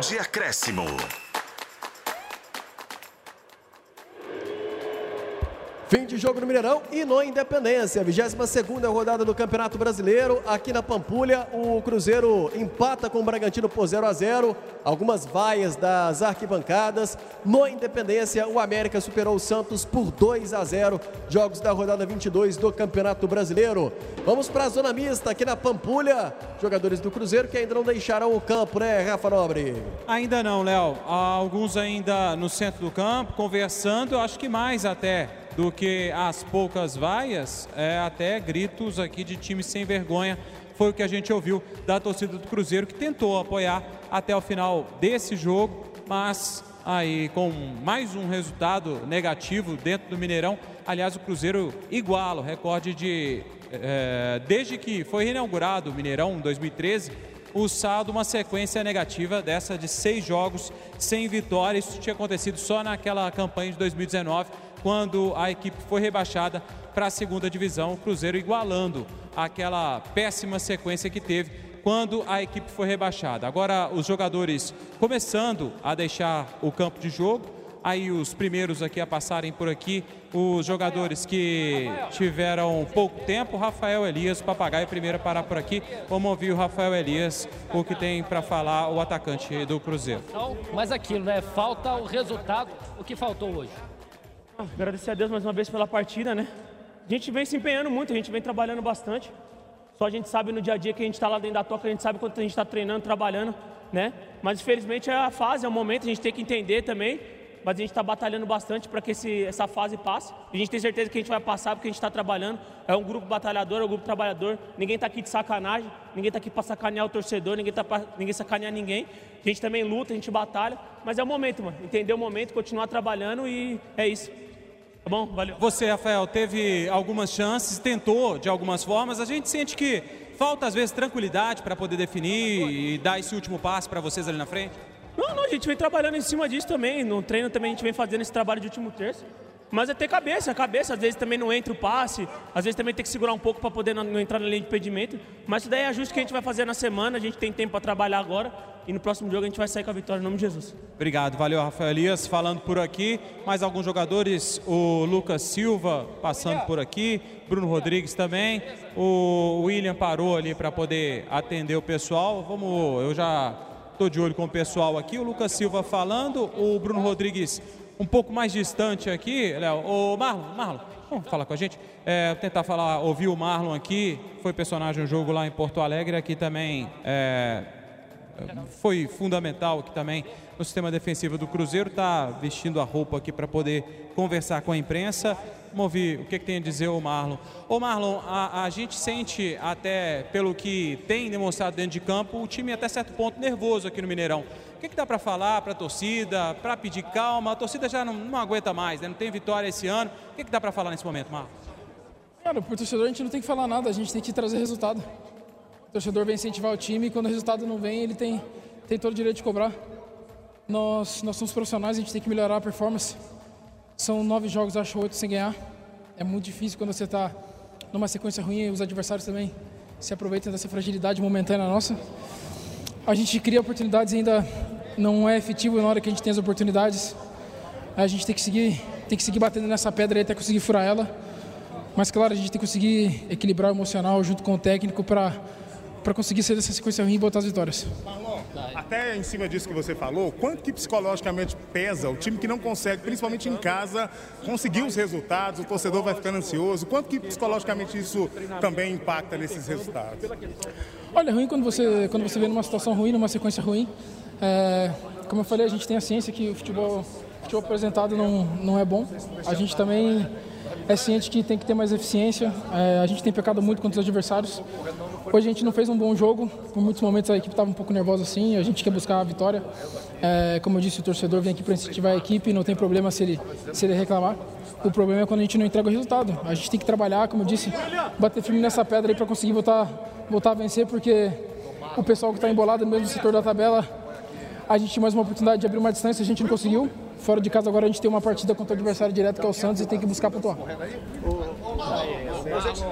De acréscimo. Fim de jogo no Mineirão e no Independência. 22 rodada do Campeonato Brasileiro. Aqui na Pampulha, o Cruzeiro empata com o Bragantino por 0 a 0 Algumas vaias das arquibancadas. No Independência, o América superou o Santos por 2 a 0 Jogos da rodada 22 do Campeonato Brasileiro. Vamos para a zona mista aqui na Pampulha. Jogadores do Cruzeiro que ainda não deixaram o campo, né, Rafa Nobre? Ainda não, Léo. Alguns ainda no centro do campo, conversando. Eu acho que mais até do que as poucas vaias, é, até gritos aqui de time sem vergonha. Foi o que a gente ouviu da torcida do Cruzeiro, que tentou apoiar até o final desse jogo, mas aí com mais um resultado negativo dentro do Mineirão. Aliás, o Cruzeiro iguala o recorde de. É, desde que foi reinaugurado o Mineirão em 2013, o saldo uma sequência negativa dessa de seis jogos sem vitória. Isso tinha acontecido só naquela campanha de 2019 quando a equipe foi rebaixada para a segunda divisão, o Cruzeiro igualando aquela péssima sequência que teve quando a equipe foi rebaixada. Agora os jogadores começando a deixar o campo de jogo, aí os primeiros aqui a passarem por aqui, os jogadores que tiveram pouco tempo, Rafael Elias, papagaio primeiro a parar por aqui. Vamos ouvir o Rafael Elias, o que tem para falar o atacante do Cruzeiro. Mas aquilo, né? Falta o resultado, o que faltou hoje? Agradecer a Deus mais uma vez pela partida, né? A gente vem se empenhando muito, a gente vem trabalhando bastante. Só a gente sabe no dia a dia que a gente está lá dentro da toca, a gente sabe quanto a gente está treinando, trabalhando, né? Mas infelizmente é a fase, é o momento, a gente tem que entender também. Mas a gente está batalhando bastante para que esse, essa fase passe. E a gente tem certeza que a gente vai passar porque a gente está trabalhando. É um grupo batalhador, é um grupo trabalhador. Ninguém está aqui de sacanagem, ninguém está aqui para sacanear o torcedor, ninguém está para ninguém sacanear ninguém. A gente também luta, a gente batalha. Mas é o momento, mano. Entender o momento, continuar trabalhando e é isso. Tá bom? Valeu. Você, Rafael, teve algumas chances, tentou de algumas formas. A gente sente que falta às vezes tranquilidade para poder definir e dar esse último passo para vocês ali na frente? Não, não, a gente vem trabalhando em cima disso também. No treino também a gente vem fazendo esse trabalho de último terço. Mas é ter cabeça, cabeça, às vezes também não entra o passe, às vezes também tem que segurar um pouco para poder não, não, entrar na linha de impedimento. Mas isso daí é ajuste que a gente vai fazer na semana, a gente tem tempo para trabalhar agora e no próximo jogo a gente vai sair com a vitória em nome de Jesus. Obrigado, valeu Rafael Elias. Falando por aqui, mais alguns jogadores, o Lucas Silva passando por aqui, Bruno Rodrigues também, o William parou ali para poder atender o pessoal. Vamos, eu já estou de olho com o pessoal aqui, o Lucas Silva falando, o Bruno Rodrigues um pouco mais distante aqui, Léo. O Marlon, Marlon, vamos falar com a gente? É, tentar falar, ouvir o Marlon aqui, foi personagem no jogo lá em Porto Alegre, aqui também é, foi fundamental aqui também no sistema defensivo do Cruzeiro, está vestindo a roupa aqui para poder conversar com a imprensa. Vamos ouvir o que, que tem a dizer o Marlon. Ô Marlon, a, a, gente sente até pelo que tem demonstrado dentro de campo, o time até certo ponto nervoso aqui no Mineirão. O que, que dá para falar para a torcida, para pedir calma? A torcida já não, não aguenta mais, né? não tem vitória esse ano. O que, que dá para falar nesse momento, Marlon? Cara, por torcedor a gente não tem que falar nada, a gente tem que trazer resultado. O torcedor vem incentivar o time e quando o resultado não vem, ele tem, tem todo o direito de cobrar. Nós, nós somos profissionais, a gente tem que melhorar a performance. São nove jogos, acho oito sem ganhar. É muito difícil quando você está numa sequência ruim e os adversários também se aproveitam dessa fragilidade momentânea nossa. A gente cria oportunidades e ainda não é efetivo na hora que a gente tem as oportunidades. A gente tem que seguir, tem que seguir batendo nessa pedra até conseguir furar ela. Mas claro, a gente tem que conseguir equilibrar o emocional junto com o técnico para para conseguir sair dessa sequência ruim e botar as vitórias. Marlon, até em cima disso que você falou, quanto que psicologicamente pesa o time que não consegue, principalmente em casa, conseguir os resultados, o torcedor vai ficando ansioso, quanto que psicologicamente isso também impacta nesses resultados? Olha, é ruim quando você, quando você vê numa situação ruim, numa sequência ruim. É, como eu falei, a gente tem a ciência que o futebol, o futebol apresentado não, não é bom. A gente também é ciente que tem que ter mais eficiência. É, a gente tem pecado muito contra os adversários. Hoje a gente não fez um bom jogo, por muitos momentos a equipe estava um pouco nervosa assim, a gente quer buscar a vitória. É, como eu disse, o torcedor vem aqui para incentivar a equipe, não tem problema se ele, se ele reclamar. O problema é quando a gente não entrega o resultado. A gente tem que trabalhar, como eu disse, bater firme nessa pedra aí para conseguir voltar, voltar a vencer, porque o pessoal que está embolado no mesmo setor da tabela, a gente tinha mais uma oportunidade de abrir uma distância, a gente não conseguiu. Fora de casa agora a gente tem uma partida contra o adversário direto que é o Santos e tem que buscar pontuar.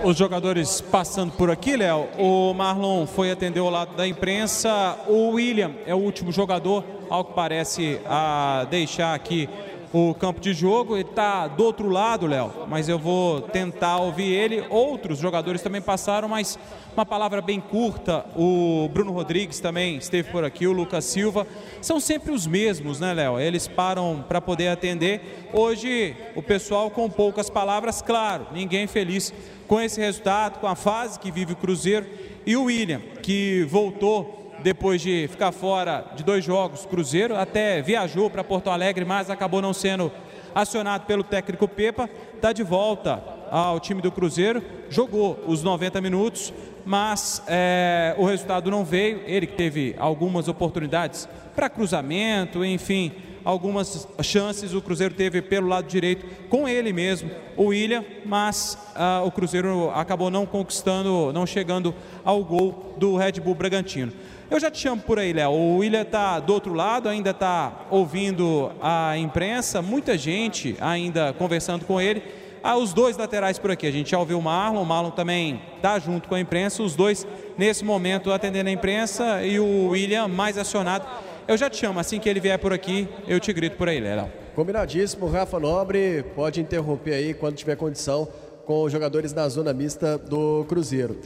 Os jogadores passando por aqui, Léo. O Marlon foi atender o lado da imprensa. O William é o último jogador, ao que parece, a deixar aqui o campo de jogo. Ele está do outro lado, Léo, mas eu vou tentar ouvir ele. Outros jogadores também passaram, mas uma palavra bem curta. O Bruno Rodrigues também esteve por aqui, o Lucas Silva. São sempre os mesmos, né, Léo? Eles param para poder atender. Hoje, o pessoal com poucas palavras, claro, ninguém feliz com esse resultado, com a fase que vive o Cruzeiro. E o William, que voltou depois de ficar fora de dois jogos, Cruzeiro até viajou para Porto Alegre, mas acabou não sendo acionado pelo técnico Pepa, está de volta ao time do Cruzeiro, jogou os 90 minutos, mas é, o resultado não veio. Ele que teve algumas oportunidades para cruzamento, enfim, algumas chances o Cruzeiro teve pelo lado direito com ele mesmo, o William, mas ah, o Cruzeiro acabou não conquistando, não chegando ao gol do Red Bull Bragantino. Eu já te chamo por aí, Léo. O William está do outro lado, ainda está ouvindo a imprensa, muita gente ainda conversando com ele. Ah, os dois laterais por aqui, a gente já ouviu o Marlon, o Marlon também está junto com a imprensa, os dois nesse momento atendendo a imprensa e o William mais acionado. Eu já te chamo, assim que ele vier por aqui, eu te grito por aí, Léo. Combinadíssimo, Rafa Nobre pode interromper aí quando tiver condição com os jogadores da zona mista do Cruzeiro.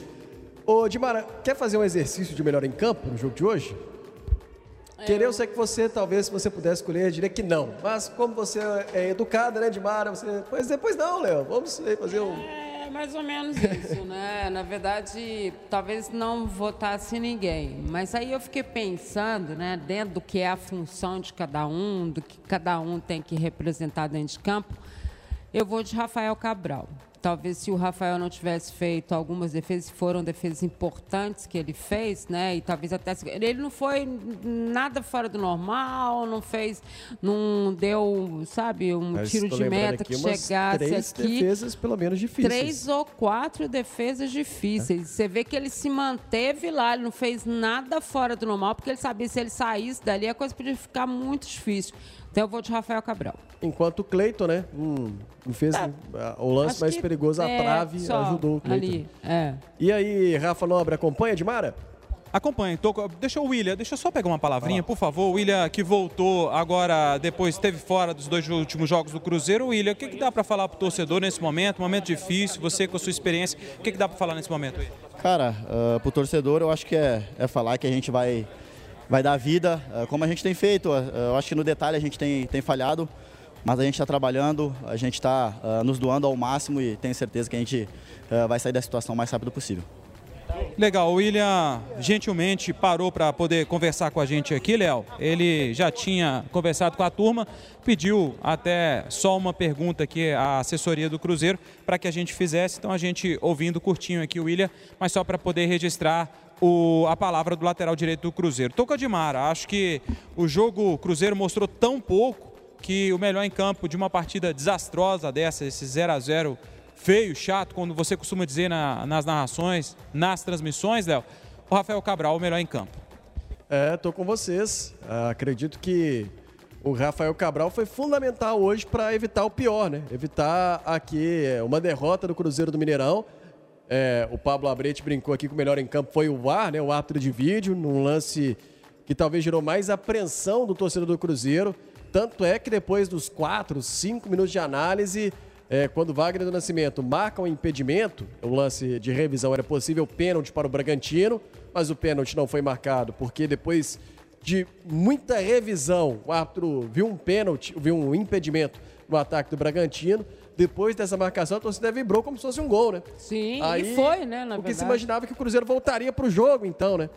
Ô, Dimara, quer fazer um exercício de melhor em campo no jogo de hoje? É. Querer, eu sei que você, talvez, se você pudesse escolher, diria que não. Mas como você é educada, né, Dimara? Você... Pois depois não, Léo. Vamos fazer um. É mais ou menos isso, né? Na verdade, talvez não votasse ninguém. Mas aí eu fiquei pensando, né, dentro do que é a função de cada um, do que cada um tem que representar dentro de campo, eu vou de Rafael Cabral. Talvez se o Rafael não tivesse feito algumas defesas, foram defesas importantes que ele fez, né? E talvez até ele não foi nada fora do normal, não fez, não deu, sabe, um Mas tiro de meta que chegasse três aqui. defesas pelo menos difíceis. Três ou quatro defesas difíceis. É. Você vê que ele se manteve lá, ele não fez nada fora do normal, porque ele sabia que se ele saísse dali a coisa podia ficar muito difícil. Então eu vou de Rafael Cabral. Enquanto o Cleiton, né? Hum, fez é. o lance Acho mais perigoso, a é, trave, ajudou o Cleiton. Ali, é. E aí, Rafa Nobre, acompanha Dimara? Acompanhe. Tô, deixa o William, deixa eu só pegar uma palavrinha, por favor. O William que voltou agora, depois esteve fora dos dois últimos jogos do Cruzeiro. William, o que, que dá para falar para o torcedor nesse momento? Momento difícil, você com a sua experiência, o que, que dá para falar nesse momento? Cara, uh, para o torcedor eu acho que é, é falar que a gente vai vai dar vida, eh, como a gente tem feito. Eh, eu acho que no detalhe a gente tem, tem falhado, mas a gente está trabalhando, a gente está uh, nos doando ao máximo e tenho certeza que a gente vai sair da situação o mais rápido possível. Legal, o William gentilmente parou para poder conversar com a gente aqui, Léo. Ele já tinha conversado com a turma, pediu até só uma pergunta aqui à assessoria do Cruzeiro para que a gente fizesse. Então a gente ouvindo curtinho aqui o William, mas só para poder registrar o, a palavra do lateral direito do Cruzeiro. Toca de Mara, acho que o jogo Cruzeiro mostrou tão pouco que o melhor em campo de uma partida desastrosa dessa, esse 0 a 0 feio, chato, quando você costuma dizer na, nas narrações, nas transmissões, Léo, o Rafael Cabral, o melhor em campo. É, tô com vocês. Uh, acredito que o Rafael Cabral foi fundamental hoje para evitar o pior, né? Evitar aqui uma derrota do Cruzeiro do Mineirão é, o Pablo Abrete brincou aqui que o melhor em campo foi o VAR, né, o árbitro de vídeo, num lance que talvez gerou mais apreensão do torcedor do Cruzeiro. Tanto é que depois dos quatro, cinco minutos de análise, é, quando Wagner do Nascimento marca um impedimento, o lance de revisão era possível pênalti para o Bragantino, mas o pênalti não foi marcado, porque depois de muita revisão, o árbitro viu um pênalti, viu um impedimento no ataque do Bragantino depois dessa marcação, a torcida vibrou como se fosse um gol, né? Sim, Aí, e foi, né? Na o que se imaginava que o Cruzeiro voltaria para o jogo, então, né?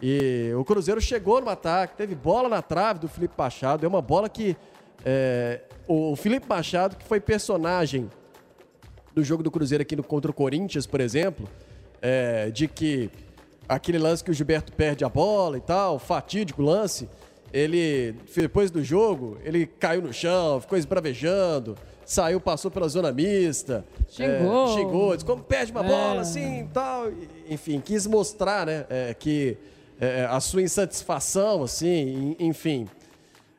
E o Cruzeiro chegou no ataque, teve bola na trave do Felipe Machado. É uma bola que. É, o Felipe Machado, que foi personagem do jogo do Cruzeiro aqui no, contra o Corinthians, por exemplo, é, de que aquele lance que o Gilberto perde a bola e tal, fatídico lance, ele, depois do jogo, ele caiu no chão, ficou esbravejando saiu, passou pela zona mista. Xingou. É, xingou, disse como perde uma é. bola assim e tal. Enfim, quis mostrar, né, é, que é, a sua insatisfação, assim, enfim.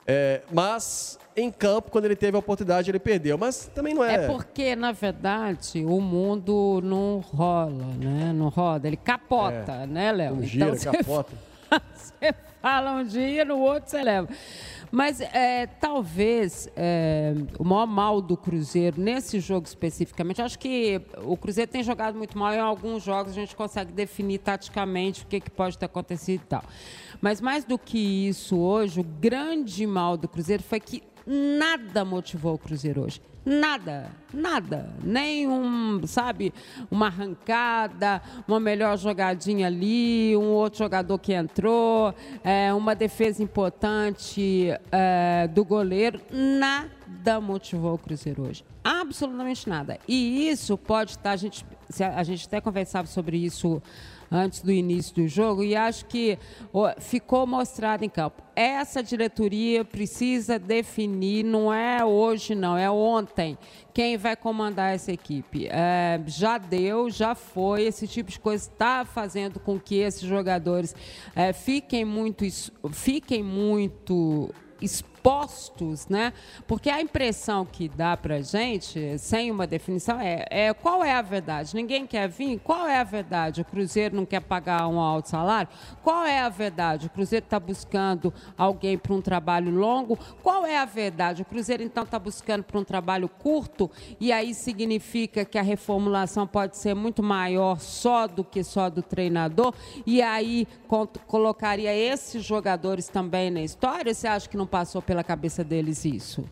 É, mas em campo, quando ele teve a oportunidade, ele perdeu. Mas também não é. É porque, na verdade, o mundo não rola, né? Não roda, ele capota, É. né, Léo? Não gira, você capota. você fala um dia, no outro você leva. Mas é, talvez é, o maior mal do Cruzeiro, nesse jogo especificamente, acho que o Cruzeiro tem jogado muito mal em alguns jogos, a gente consegue definir taticamente o que, que pode ter acontecido e tal. Mas mais do que isso hoje, o grande mal do Cruzeiro foi que nada motivou o Cruzeiro hoje. Nada, nada. Nem um, sabe, uma arrancada, uma melhor jogadinha ali, um outro jogador que entrou, é, uma defesa importante é, do goleiro. Nada motivou o Cruzeiro hoje. Absolutamente nada. E isso pode estar, a gente, a gente até conversava sobre isso antes do início do jogo e acho que ficou mostrado em campo. Essa diretoria precisa definir, não é hoje, não, é ontem, quem vai comandar essa equipe. É, já deu, já foi, esse tipo de coisa está fazendo com que esses jogadores é, fiquem muito, fiquem muito né? Porque a impressão que dá pra gente, sem uma definição, é, é qual é a verdade? Ninguém quer vir? Qual é a verdade? O Cruzeiro não quer pagar um alto salário? Qual é a verdade? O Cruzeiro está buscando alguém para um trabalho longo? Qual é a verdade? O Cruzeiro, então, está buscando para um trabalho curto e aí significa que a reformulação pode ser muito maior só do que só do treinador e aí colocaria esses jogadores também na história? Você acha que não passou pela cabeça deles isso?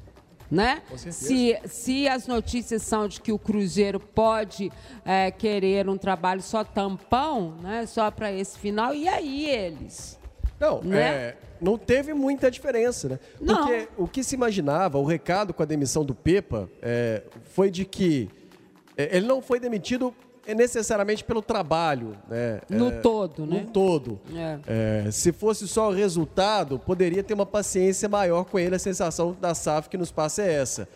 Né? Se, se as notícias são de que o Cruzeiro pode é, querer um trabalho só tampão, né? só para esse final, e aí eles? Não, Né? é, não teve muita diferença, né? Não. Porque o que se imaginava, o recado com a demissão do Pepa, é, foi de que é, ele não foi demitido necessariamente pelo trabalho, né? No É, todo, né? No todo. É. É, se fosse só o resultado, poderia ter uma paciência maior com ele. A sensação da SAF que nos passa é essa.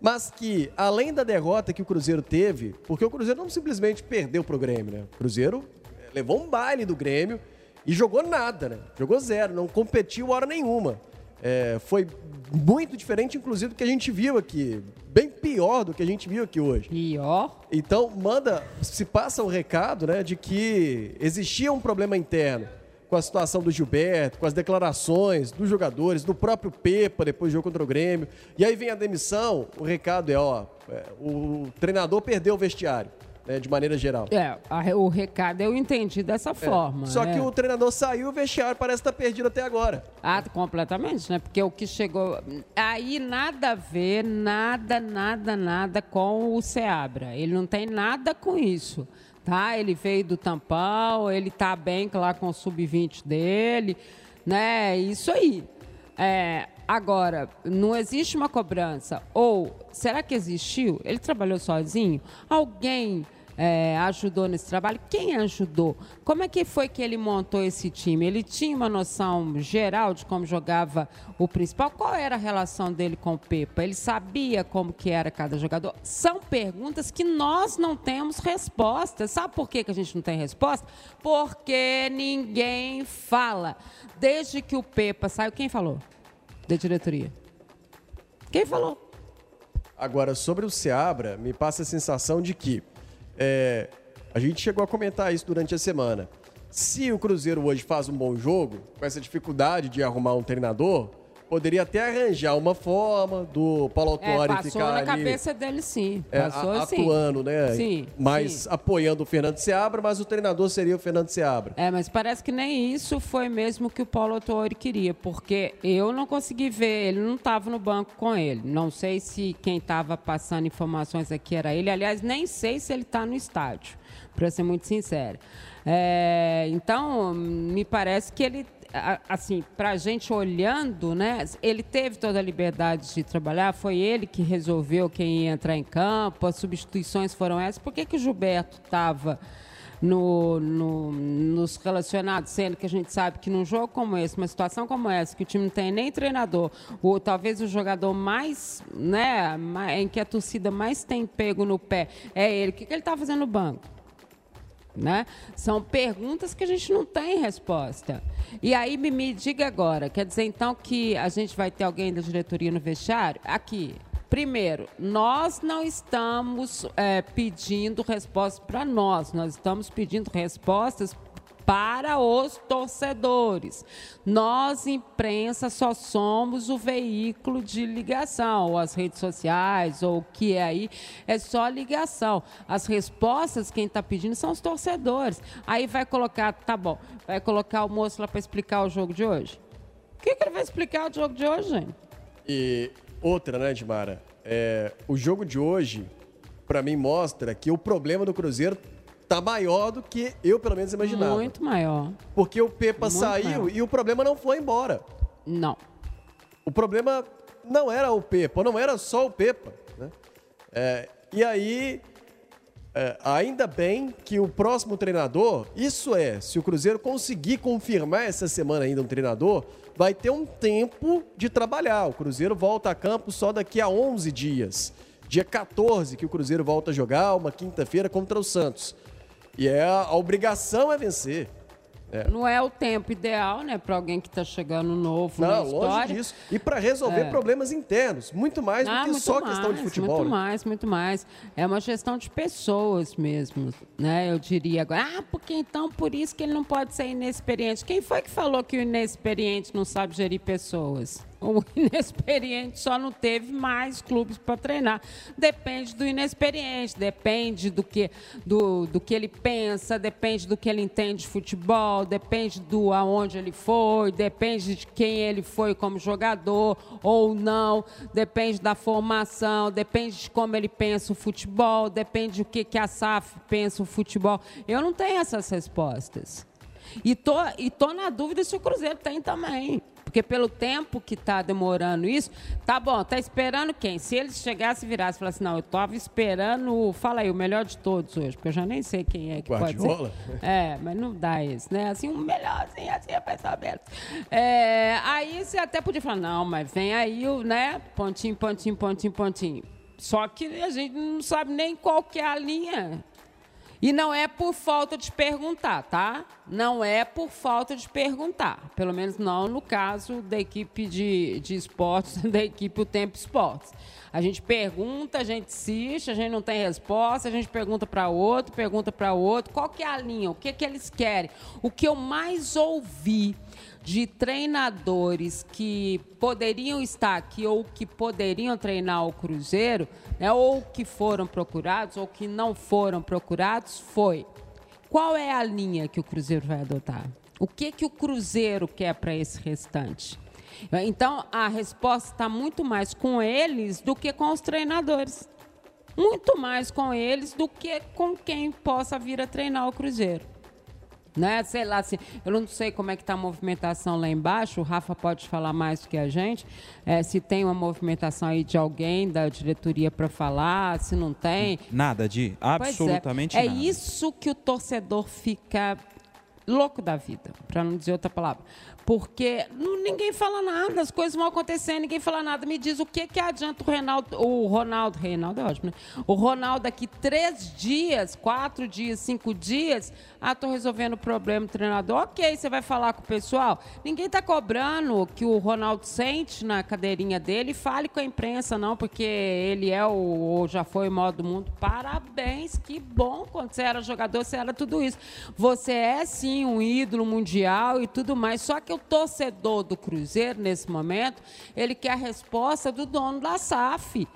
Mas que, além da derrota que o Cruzeiro teve, porque o Cruzeiro não simplesmente perdeu pro Grêmio, né? O Cruzeiro é, levou um baile do Grêmio e jogou nada, né? Jogou zero, não competiu hora nenhuma. É, foi muito diferente, inclusive, do que a gente viu aqui. Bem pior do que a gente viu aqui hoje. Pior? Então, manda, se passa o recado, né, de que existia um problema interno com a situação do Gilberto, com as declarações dos jogadores, do próprio Pepa depois do jogo contra o Grêmio. E aí vem a demissão, o recado é, ó, é, o treinador perdeu o vestiário, né, de maneira geral. É, a- o recado eu entendi dessa forma. Só né? que o treinador saiu, o vestiário parece estar perdido até agora. Ah, completamente, né? Porque o que chegou. Aí nada a ver, nada, nada, nada com o Seabra. Ele não tem nada com isso. Tá? Ele veio do tampão, ele tá bem lá com o sub-20 dele, né? Isso aí. É, agora, não existe uma cobrança. Ou será que existiu? Ele trabalhou sozinho? Alguém é, ajudou nesse trabalho? Quem ajudou? Como é que foi que ele montou esse time? Ele tinha uma noção geral de como jogava o principal? Qual era a relação dele com o Pepa? Ele sabia como que era cada jogador? São perguntas que nós não temos resposta. Sabe por que, que a gente não tem resposta? Porque ninguém fala. Desde que o Pepa saiu, quem falou? Da diretoria. Quem falou? Agora, sobre o Seabra, me passa a sensação de que é, a gente chegou a comentar isso durante a semana. Se o Cruzeiro hoje faz um bom jogo, com essa dificuldade de arrumar um treinador, poderia até arranjar uma forma do Paulo É, Autuori passou ficar na ali cabeça dele, sim. é, Passou a- sim. atuando, né? Sim. mais sim. apoiando o Fernando Seabra, mas o treinador seria o Fernando Seabra. É, mas parece que nem isso foi mesmo que o Paulo Autuori queria, porque eu não consegui ver, ele não estava no banco com ele. Não sei se quem estava passando informações aqui era ele. Aliás, nem sei se ele está no estádio, para ser muito sincera. É, então, me parece que ele, assim, para a gente olhando, né, ele teve toda a liberdade de trabalhar, foi ele que resolveu quem ia entrar em campo, as substituições foram essas. Por que, que o Gilberto estava no, no- nos relacionados, sendo que a gente sabe que num jogo como esse, uma situação como essa, que o time não tem nem treinador, ou talvez o jogador mais, né, em que a torcida mais tem pego no pé é ele, o que, que ele está fazendo no banco? Né? São perguntas que a gente não tem resposta. E aí me, me diga agora, quer dizer então que a gente vai ter alguém da diretoria no vestiário? Aqui, Primeiro, nós não estamos é, pedindo respostas para nós, nós estamos pedindo respostas para os torcedores. Nós, imprensa, só somos o veículo de ligação, as redes sociais, ou o que é aí, é só ligação. As respostas, quem está pedindo são os torcedores. Aí vai colocar, tá bom, vai colocar o moço lá para explicar o jogo de hoje. O que, que ele vai explicar o jogo de hoje, gente? E outra, né, Dimara? É, o jogo de hoje, para mim, mostra que o problema do Cruzeiro tá maior do que eu, pelo menos, imaginava. Muito maior. Porque o Pepa Muito saiu maior. e o problema não foi embora. Não. O problema não era o Pepa, não era só o Pepa. Né? É, e aí, é, ainda bem que o próximo treinador, isso é, se o Cruzeiro conseguir confirmar essa semana ainda um treinador, vai ter um tempo de trabalhar. O Cruzeiro volta a campo só daqui a 11 dias. Dia 14 que o Cruzeiro volta a jogar, uma quinta-feira contra o Santos. E é a, a obrigação é vencer. Não é o tempo ideal, né, para alguém que está chegando novo na Não, história. longe disso. E para resolver É. problemas internos, muito mais Ah, do que só mais, questão de futebol. Muito né? mais, muito mais. É uma gestão de pessoas mesmo, né? Eu diria agora, ah, porque então por isso que ele não pode ser inexperiente. Quem foi que falou que o inexperiente não sabe gerir pessoas? O inexperiente só não teve mais clubes para treinar. Depende do inexperiente, depende do que, do, do que ele pensa, depende do que ele entende de futebol, depende do aonde ele foi, depende de quem ele foi como jogador ou não, depende da formação, depende de como ele pensa o futebol, depende do que, que a SAF pensa o futebol. Eu não tenho essas respostas. E tô, e tô na dúvida se o Cruzeiro tem também. Porque pelo tempo que está demorando isso, tá bom, tá esperando quem? Se eles chegassem e virassem e falassem, não, eu tava esperando, fala aí, o melhor de todos hoje, porque eu já nem sei quem é que Guardiola? pode ser. É, mas não dá isso, né? Assim, um melhor, assim, assim, a pensamento. É, aí você até podia falar, não, mas vem aí o, né, pontinho, pontinho, pontinho, pontinho. Só que a gente não sabe nem qual que é a linha e não é por falta de perguntar, tá? Não é por falta de perguntar. Pelo menos não no caso da equipe de, de esportes, da equipe O Tempo Esportes. A gente pergunta, a gente assiste, a gente não tem resposta, a gente pergunta para outro, pergunta para outro. Qual que é a linha? O que, que eles querem? O que eu mais ouvi de treinadores que poderiam estar aqui ou que poderiam treinar o Cruzeiro, né, ou que foram procurados ou que não foram procurados, foi qual é a linha que o Cruzeiro vai adotar? O que que o Cruzeiro quer para esse restante? Então, a resposta está muito mais com eles do que com os treinadores. Muito mais com eles do que com quem possa vir a treinar o Cruzeiro né? Sei lá, assim, eu não sei como é que está a movimentação lá embaixo, o Rafa pode falar mais do que a gente, é, se tem uma movimentação aí de alguém da diretoria para falar, se não tem. Nada de Pois absolutamente é. É nada. isso que o torcedor fica louco da vida, para não dizer outra palavra. Porque não- ninguém fala nada, as coisas vão acontecendo, ninguém fala nada. Me diz o que, que adianta o Reinaldo, o Ronaldo, Reinaldo é ótimo, né? O Ronaldo daqui três dias, quatro dias, cinco dias, ah, tô resolvendo o problema do treinador. Ok, você vai falar com o pessoal. Ninguém tá cobrando que o Ronaldo sente na cadeirinha dele e fale com a imprensa, não, porque ele é o, ou já foi o maior do mundo. Parabéns, que bom quando você era jogador, você era tudo isso. Você é sim um ídolo mundial e tudo mais. Só que o torcedor do Cruzeiro, nesse momento, ele quer a resposta do dono da SAF.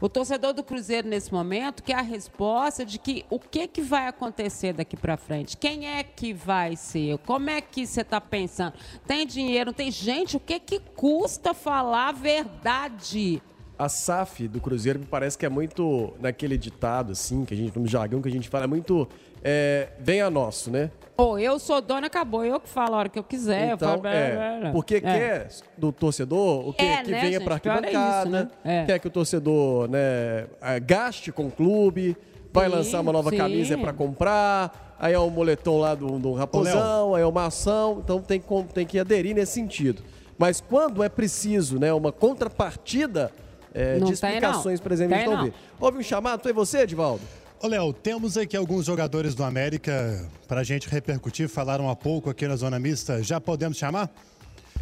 O torcedor do Cruzeiro, nesse momento, quer a resposta de que o que, que vai acontecer daqui para frente. Quem é que vai ser? Como é que você está pensando? Tem dinheiro? Tem? Gente, o que, que custa falar a verdade? A SAF do Cruzeiro me parece que é muito naquele ditado, assim, que a gente, no jargão que a gente fala, é muito. É, venha nosso, né? Ou eu sou dona, acabou. Eu que falo a hora que eu quiser. eu Então, falo, blá, blá, é, blá. porque É. quer do torcedor o que, É, que né, venha para Pior é isso, arquibancada, né? É. quer que o torcedor né, eh, gaste com o clube, vai Sim, lançar uma nova sim. camisa para comprar, aí é o moletom lá do, do raposão, aí é uma ação, então tem, tem que aderir nesse sentido. Mas quando é preciso né, uma contrapartida Não de tem, não. explicações, por exemplo, Tem, não. ver. Houve um chamado, foi você, Edivaldo? Ô, Léo, temos aqui alguns jogadores do América para a gente repercutir, falaram há pouco aqui na Zona Mista. Já podemos chamar?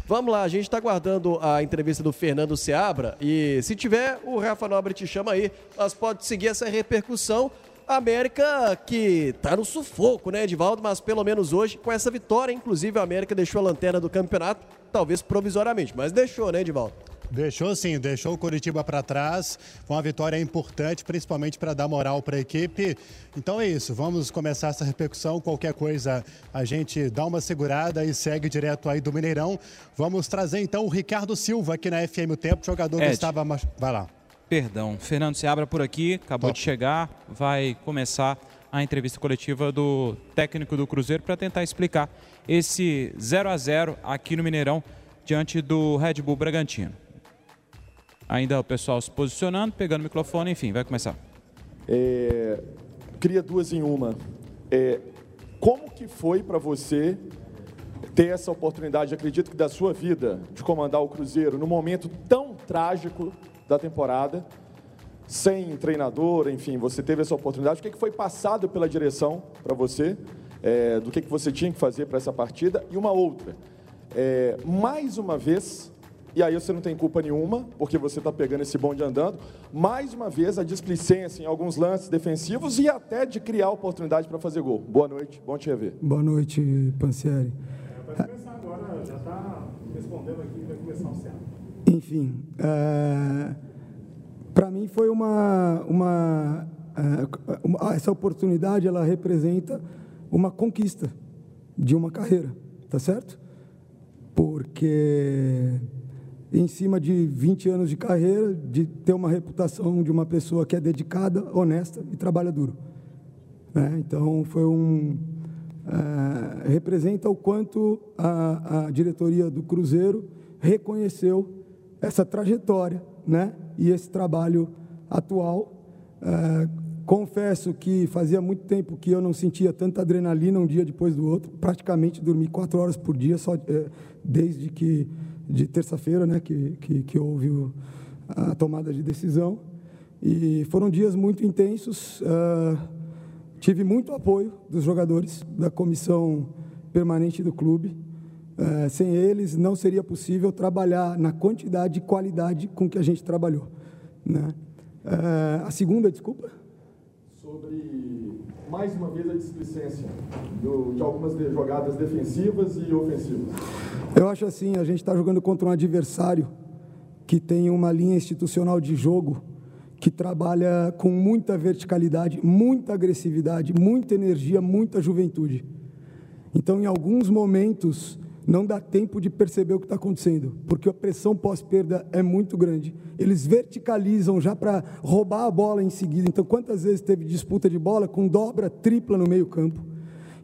Vamos lá, a gente está aguardando a entrevista do Fernando Seabra e se tiver, o Rafa Nobre te chama aí. Nós pode seguir essa repercussão. A América que está no sufoco, né, Edivaldo? Mas pelo menos hoje, com essa vitória, inclusive a América deixou a lanterna do campeonato, talvez provisoriamente, mas deixou, né, Edivaldo? Deixou sim, deixou o Curitiba para trás. Foi uma vitória importante, principalmente para dar moral para a equipe. Então é isso, vamos começar essa repercussão. Qualquer coisa a gente dá uma segurada e segue direto aí do Mineirão. Vamos trazer então o Ricardo Silva aqui na FM O Tempo, jogador Ed, que estava. Vai lá. Perdão, Fernando se abra por aqui, acabou Top. de chegar, vai começar a entrevista coletiva do técnico do Cruzeiro para tentar explicar esse 0 a 0 aqui no Mineirão diante do Red Bull Bragantino. Ainda o pessoal se posicionando, pegando o microfone, enfim, vai começar. É, queria duas em uma. É, como que foi para você ter essa oportunidade, acredito que da sua vida, de comandar o Cruzeiro no momento tão trágico da temporada, sem treinador, enfim, você teve essa oportunidade. O que, que foi passado pela direção para você, é, do que, que você tinha que fazer para essa partida? E uma outra, é, mais uma vez, e aí você não tem culpa nenhuma, porque você está pegando esse bonde andando. Mais uma vez, a displicência em alguns lances defensivos e até de criar oportunidade para fazer gol. Boa noite, bom te rever. Boa noite, Pansieri. É, vai começar agora, já está respondendo aqui, vai começar o céu. Enfim, é, para mim foi uma, uma, é, uma, essa oportunidade, ela representa uma conquista de uma carreira, tá certo? Porque em cima de 20 anos de carreira, de ter uma reputação de uma pessoa que é dedicada, honesta e trabalha duro. Né? Então, foi um. Uh, representa o quanto a, a, diretoria do Cruzeiro reconheceu essa trajetória né? e esse trabalho atual. Uh, confesso que fazia muito tempo que eu não sentia tanta adrenalina um dia depois do outro, praticamente dormi quatro horas por dia, só, uh, desde que de terça-feira, né, que, que, que houve o, a tomada de decisão. E foram dias muito intensos. Uh, tive muito apoio dos jogadores, da comissão permanente do clube. Uh, sem eles, não seria possível trabalhar na quantidade e qualidade com que a gente trabalhou. Né? Uh, a segunda, desculpa? Sobre, mais uma vez, a displicência de algumas jogadas defensivas e ofensivas. Eu acho assim, a gente está jogando contra um adversário que tem uma linha institucional de jogo que trabalha com muita verticalidade, muita agressividade, muita energia, muita juventude. Então, em alguns momentos, não dá tempo de perceber o que está acontecendo, porque a pressão pós-perda é muito grande. Eles verticalizam já para roubar a bola em seguida. Então, quantas vezes teve disputa de bola com dobra tripla no meio-campo?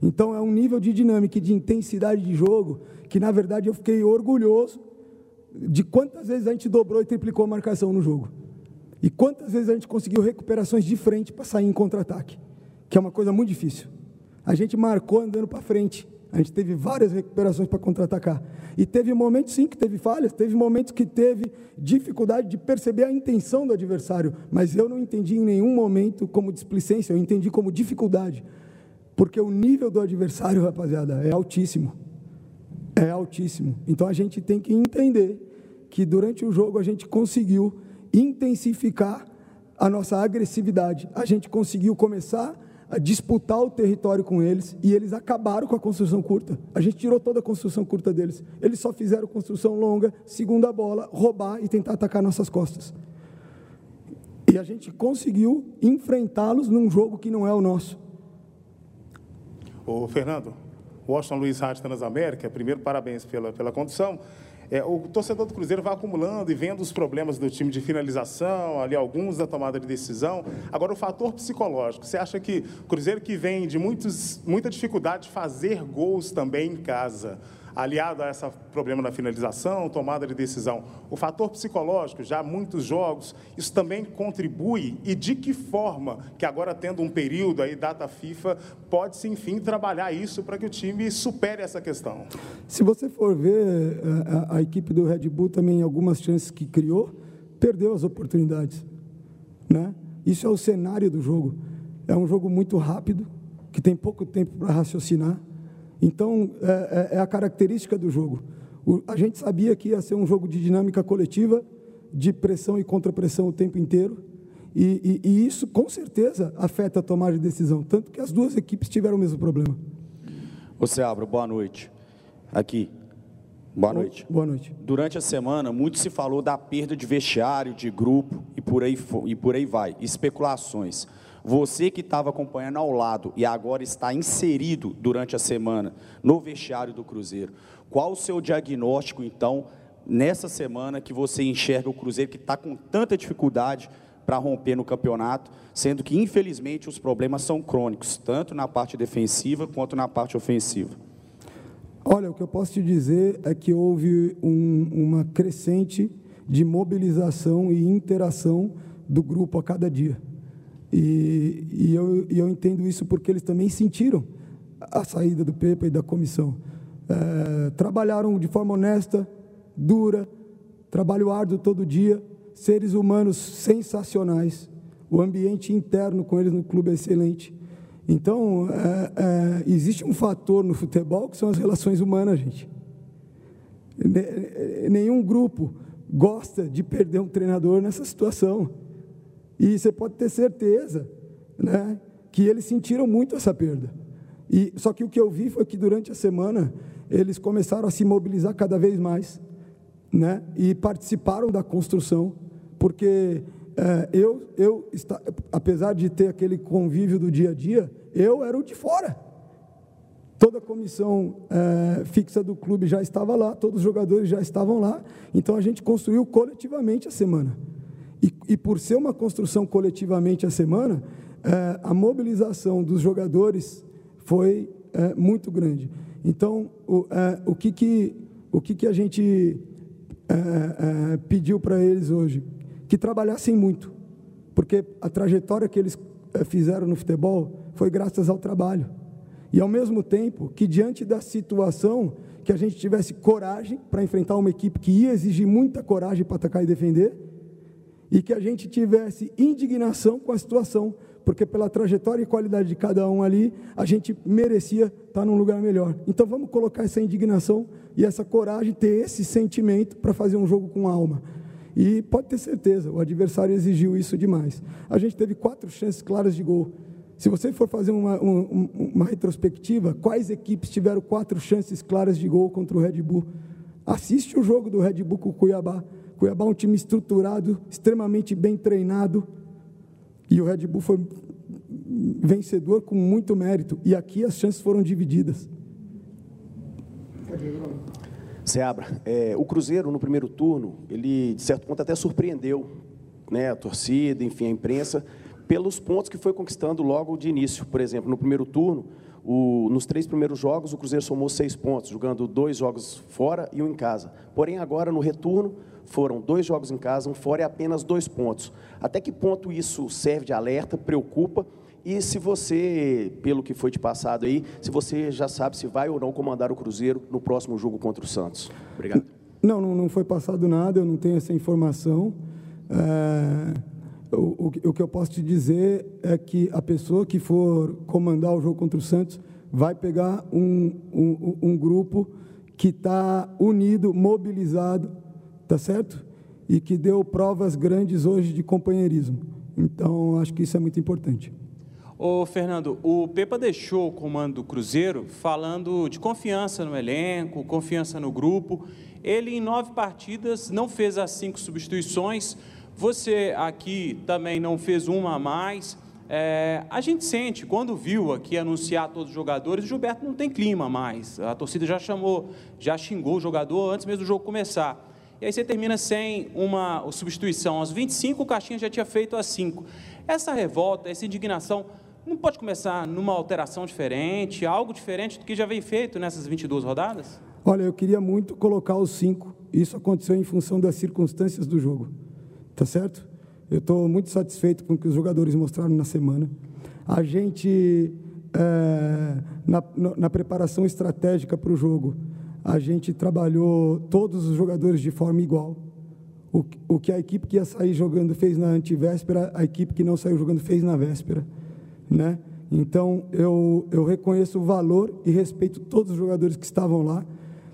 Então, é um nível de dinâmica e de intensidade de jogo que na verdade eu fiquei orgulhoso de quantas vezes a gente dobrou e triplicou a marcação no jogo. E quantas vezes a gente conseguiu recuperações de frente para sair em contra-ataque, que é uma coisa muito difícil. A gente marcou andando para frente. A gente teve várias recuperações para contra-atacar. E teve momentos, sim, que teve falhas, teve momentos que teve dificuldade de perceber a intenção do adversário. Mas eu não entendi em nenhum momento como displicência, eu entendi como dificuldade. Porque o nível do adversário, rapaziada, é altíssimo é altíssimo. Então a gente tem que entender que durante o jogo a gente conseguiu intensificar a nossa agressividade. A gente conseguiu começar a disputar o território com eles e eles acabaram com a construção curta. A gente tirou toda a construção curta deles. Eles só fizeram construção longa, segunda bola, roubar e tentar atacar nossas costas. E a gente conseguiu enfrentá-los num jogo que não é o nosso. Ô, Fernando, Washington Luiz Rádio Transamérica, primeiro parabéns pela, pela condução. É, o torcedor do Cruzeiro vai acumulando e vendo os problemas do time de finalização, ali alguns da tomada de decisão. Agora, o fator psicológico. Você acha que o Cruzeiro que vem de muitos, muita dificuldade de fazer gols também em casa, aliado a esse problema da finalização, tomada de decisão, o fator psicológico, já muitos jogos, isso também contribui e de que forma que agora tendo um período aí, data FIFA, pode-se enfim trabalhar isso para que o time supere essa questão? Se você for ver, a, a equipe do Red Bull também, algumas chances que criou, perdeu as oportunidades, né? Isso é o cenário do jogo. É um jogo muito rápido, que tem pouco tempo para raciocinar. Então, é, é, é, a característica do jogo. O, a gente sabia que ia ser um jogo de dinâmica coletiva, de pressão e contrapressão o tempo inteiro. E, e, e, isso, com certeza, afeta a tomada de decisão. Tanto que as duas equipes tiveram o mesmo problema. Você abre, boa noite. Aqui. Boa noite. Boa noite. Durante a semana, muito se falou da perda de vestiário, de grupo e por aí, e por aí vai. Especulações. Você que estava acompanhando ao lado e agora está inserido durante a semana no vestiário do Cruzeiro, qual o seu diagnóstico, então, nessa semana que você enxerga o Cruzeiro que está com tanta dificuldade para romper no campeonato, sendo que, infelizmente, os problemas são crônicos, tanto na parte defensiva quanto na parte ofensiva? Olha, o que eu posso te dizer é que houve um, uma crescente de mobilização e interação do grupo a cada dia. E, e, eu, e eu entendo isso porque eles também sentiram a saída do Pepa e da comissão. É, trabalharam de forma honesta, dura, trabalho árduo todo dia, seres humanos sensacionais, o ambiente interno com eles no clube é excelente. Então, é, é, existe um fator no futebol que são as relações humanas, gente. Nenhum grupo gosta de perder um treinador nessa situação. E você pode ter certeza né, que eles sentiram muito essa perda. E, só que o que eu vi foi que durante a semana eles começaram a se mobilizar cada vez mais né, e participaram da construção, porque é, eu, eu está, apesar de ter aquele convívio do dia a dia, eu era o de fora. Toda a comissão é, fixa do clube já estava lá, todos os jogadores já estavam lá, então a gente construiu coletivamente a semana. E, e por ser uma construção coletivamente a semana, é, a mobilização dos jogadores foi é, muito grande. Então, o, é, o, que, que, o que, que a gente é, é, pediu para eles hoje? Que trabalhassem muito, porque a trajetória que eles é, fizeram no futebol foi graças ao trabalho. E, ao mesmo tempo, que diante da situação, que a gente tivesse coragem para enfrentar uma equipe que ia exigir muita coragem para atacar e defender, e que a gente tivesse indignação com a situação, porque pela trajetória e qualidade de cada um ali, a gente merecia estar num lugar melhor. Então vamos colocar essa indignação e essa coragem, ter esse sentimento para fazer um jogo com alma. E pode ter certeza, o adversário exigiu isso demais. A gente teve quatro chances claras de gol. Se você for fazer uma, uma, uma retrospectiva, quais equipes tiveram quatro chances claras de gol contra o Red Bull? Assiste o jogo do Red Bull com o Cuiabá. Cuiabá é um time estruturado, extremamente bem treinado. E o Red Bull foi vencedor com muito mérito. E aqui as chances foram divididas. Seabra, é, o Cruzeiro no primeiro turno, ele de certo ponto até surpreendeu né, a torcida, enfim, a imprensa, pelos pontos que foi conquistando logo de início. Por exemplo, no primeiro turno, o, nos três primeiros jogos, o Cruzeiro somou seis pontos, jogando dois jogos fora e um em casa. Porém, agora no retorno, foram dois jogos em casa, um fora e apenas dois pontos. Até que ponto isso serve de alerta, preocupa? E se você, pelo que foi te passado aí, se você já sabe se vai ou não comandar o Cruzeiro no próximo jogo contra o Santos? Obrigado. Não, não, não foi passado nada, eu não tenho essa informação. É, o, o, o que eu posso te dizer é que a pessoa que for comandar o jogo contra o Santos vai pegar um, um, um grupo que está unido, mobilizado, tá certo? E que deu provas grandes hoje de companheirismo. Então, acho que isso é muito importante. Ô, Fernando, o Pepa deixou o comando do Cruzeiro falando de confiança no elenco, confiança no grupo. Ele, em nove partidas, não fez as cinco substituições. Você aqui também não fez uma a mais. É, a gente sente, quando viu aqui anunciar todos os jogadores, o Gilberto não tem clima mais. A torcida já chamou, já xingou o jogador antes mesmo do jogo começar. E aí você termina sem uma substituição. Aos 25, o Caixinha já tinha feito as 5. Essa revolta, essa indignação, não pode começar numa alteração diferente, algo diferente do que já vem feito nessas 22 rodadas? Olha, eu queria muito colocar os cinco. Isso aconteceu em função das circunstâncias do jogo. Tá certo? Eu estou muito satisfeito com o que os jogadores mostraram na semana. A gente, é, na, na preparação estratégica para o jogo, a gente trabalhou todos os jogadores de forma igual. O, o que a equipe que ia sair jogando fez na antivéspera, a equipe que não saiu jogando fez na véspera. né? Então, eu, eu reconheço o valor e respeito todos os jogadores que estavam lá,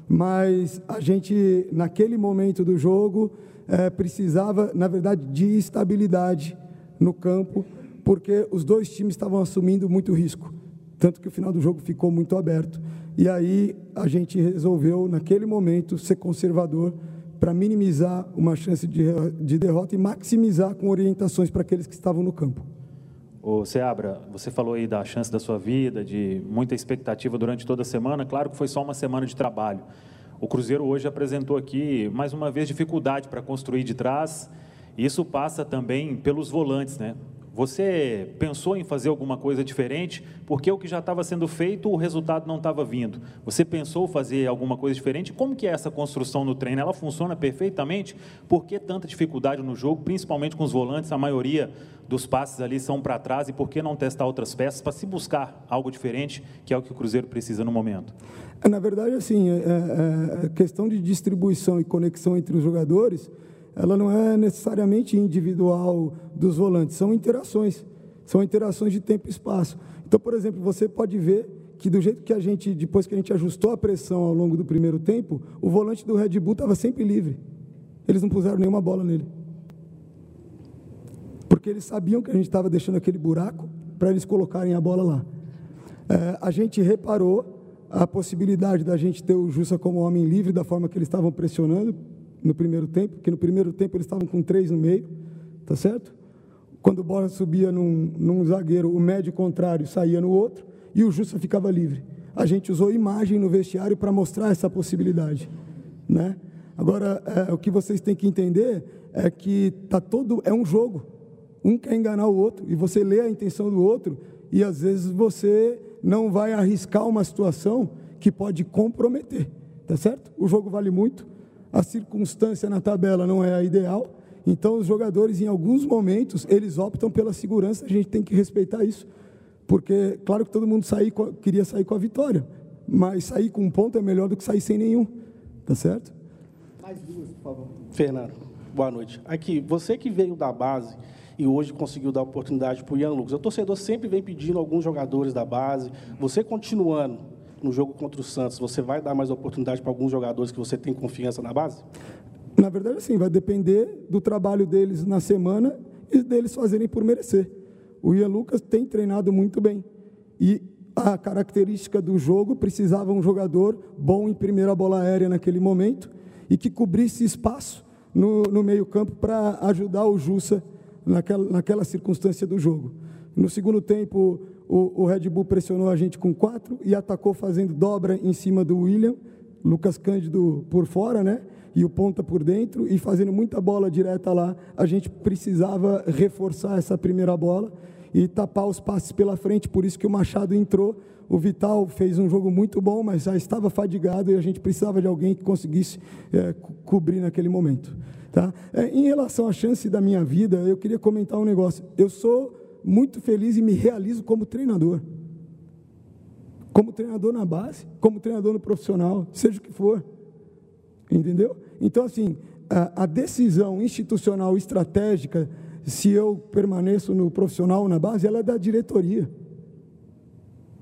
mas a gente, naquele momento do jogo, é, precisava, na verdade, de estabilidade no campo, porque os dois times estavam assumindo muito risco, tanto que o final do jogo ficou muito aberto. E aí a gente resolveu, naquele momento, ser conservador para minimizar uma chance de, de derrota e maximizar com orientações para aqueles que estavam no campo. Ô, Seabra, você falou aí da chance da sua vida, de muita expectativa durante toda a semana. Claro que foi só uma semana de trabalho. O Cruzeiro hoje apresentou aqui, mais uma vez, dificuldade para construir de trás. Isso passa também pelos volantes, né? Você pensou em fazer alguma coisa diferente? Porque o que já estava sendo feito, o resultado não estava vindo. Você pensou fazer alguma coisa diferente? Como que é essa construção no treino? Ela funciona perfeitamente? Por que tanta dificuldade no jogo, principalmente com os volantes? A maioria dos passes ali são para trás e por que não testar outras peças para se buscar algo diferente, que é o que o Cruzeiro precisa no momento? É, na verdade, assim, é, é, é questão de distribuição e conexão entre os jogadores ela não é necessariamente individual dos volantes, são interações, são interações de tempo e espaço. Então, por exemplo, você pode ver que do jeito que a gente, depois que a gente ajustou a pressão ao longo do primeiro tempo, o volante do Red Bull estava sempre livre. Eles não puseram nenhuma bola nele. Porque eles sabiam que a gente estava deixando aquele buraco para eles colocarem a bola lá. É, a gente reparou a possibilidade da gente ter o Jussa como homem livre da forma que eles estavam pressionando, no primeiro tempo, porque no primeiro tempo eles estavam com três no meio, tá certo? Quando o bola subia num, num zagueiro, o médio contrário saía no outro e o Justa ficava livre. A gente usou imagem no vestiário para mostrar essa possibilidade, né? Agora, é, o que vocês têm que entender é que tá todo é um jogo. Um quer enganar o outro e você lê a intenção do outro e às vezes você não vai arriscar uma situação que pode comprometer, tá certo? O jogo vale muito, a circunstância na tabela não é a ideal, então os jogadores, em alguns momentos, eles optam pela segurança, a gente tem que respeitar isso, porque, claro que todo mundo sair, queria sair com a vitória, mas sair com um ponto é melhor do que sair sem nenhum, tá certo? Mais duas, por favor. Fernando, boa noite. Aqui, você que veio da base e hoje conseguiu dar oportunidade para o Ian Lucas, o torcedor sempre vem pedindo alguns jogadores da base, você continuando, no jogo contra o Santos, você vai dar mais oportunidade para alguns jogadores que você tem confiança na base? Na verdade, sim, vai depender do trabalho deles na semana e deles fazerem por merecer. O Ian Lucas tem treinado muito bem. E a característica do jogo precisava um jogador bom em primeira bola aérea naquele momento e que cobrisse espaço no, no meio-campo para ajudar o Jussa naquela, naquela circunstância do jogo. No segundo tempo, o, o, Red Bull pressionou a gente com quatro e atacou fazendo dobra em cima do William, Lucas Cândido por fora, né? E o ponta por dentro e fazendo muita bola direta lá. A gente precisava reforçar essa primeira bola e tapar os passes pela frente, por isso que o Machado entrou. O Vital fez um jogo muito bom, mas já estava fadigado e a gente precisava de alguém que conseguisse é, cobrir naquele momento. Tá? É, em relação à chance da minha vida, eu queria comentar um negócio. Eu sou muito feliz e me realizo como treinador. Como treinador na base, como treinador no profissional, seja o que for. Entendeu? Então, assim, a, a decisão institucional estratégica, se eu permaneço no profissional ou na base, ela é da diretoria.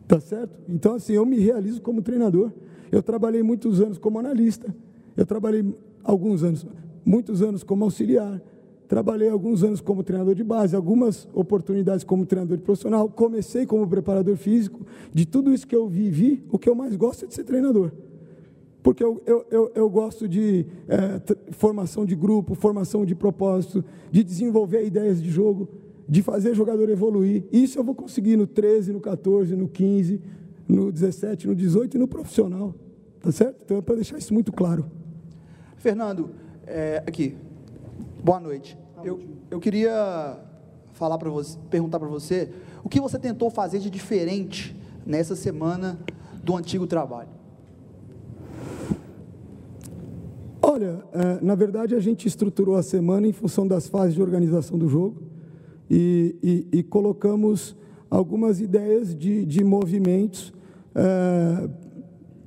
Tá certo? Então, assim, eu me realizo como treinador. Eu trabalhei muitos anos como analista. Eu trabalhei alguns anos, muitos anos como auxiliar. Trabalhei alguns anos como treinador de base, algumas oportunidades como treinador profissional. Comecei como preparador físico. De tudo isso que eu vivi, o que eu mais gosto é de ser treinador. Porque eu, eu, eu, eu gosto de é, formação de grupo, formação de propósito, de desenvolver ideias de jogo, de fazer jogador evoluir. Isso eu vou conseguir no 13, no 14, no 15, no 17, no 18 e no profissional. Tá certo? Então é para deixar isso muito claro. Fernando, é, aqui, Boa noite. Eu, eu queria falar para você, perguntar para você, o que você tentou fazer de diferente nessa semana do antigo trabalho? Olha, é, na verdade a gente estruturou a semana em função das fases de organização do jogo e, e, e colocamos algumas ideias de, de movimentos é,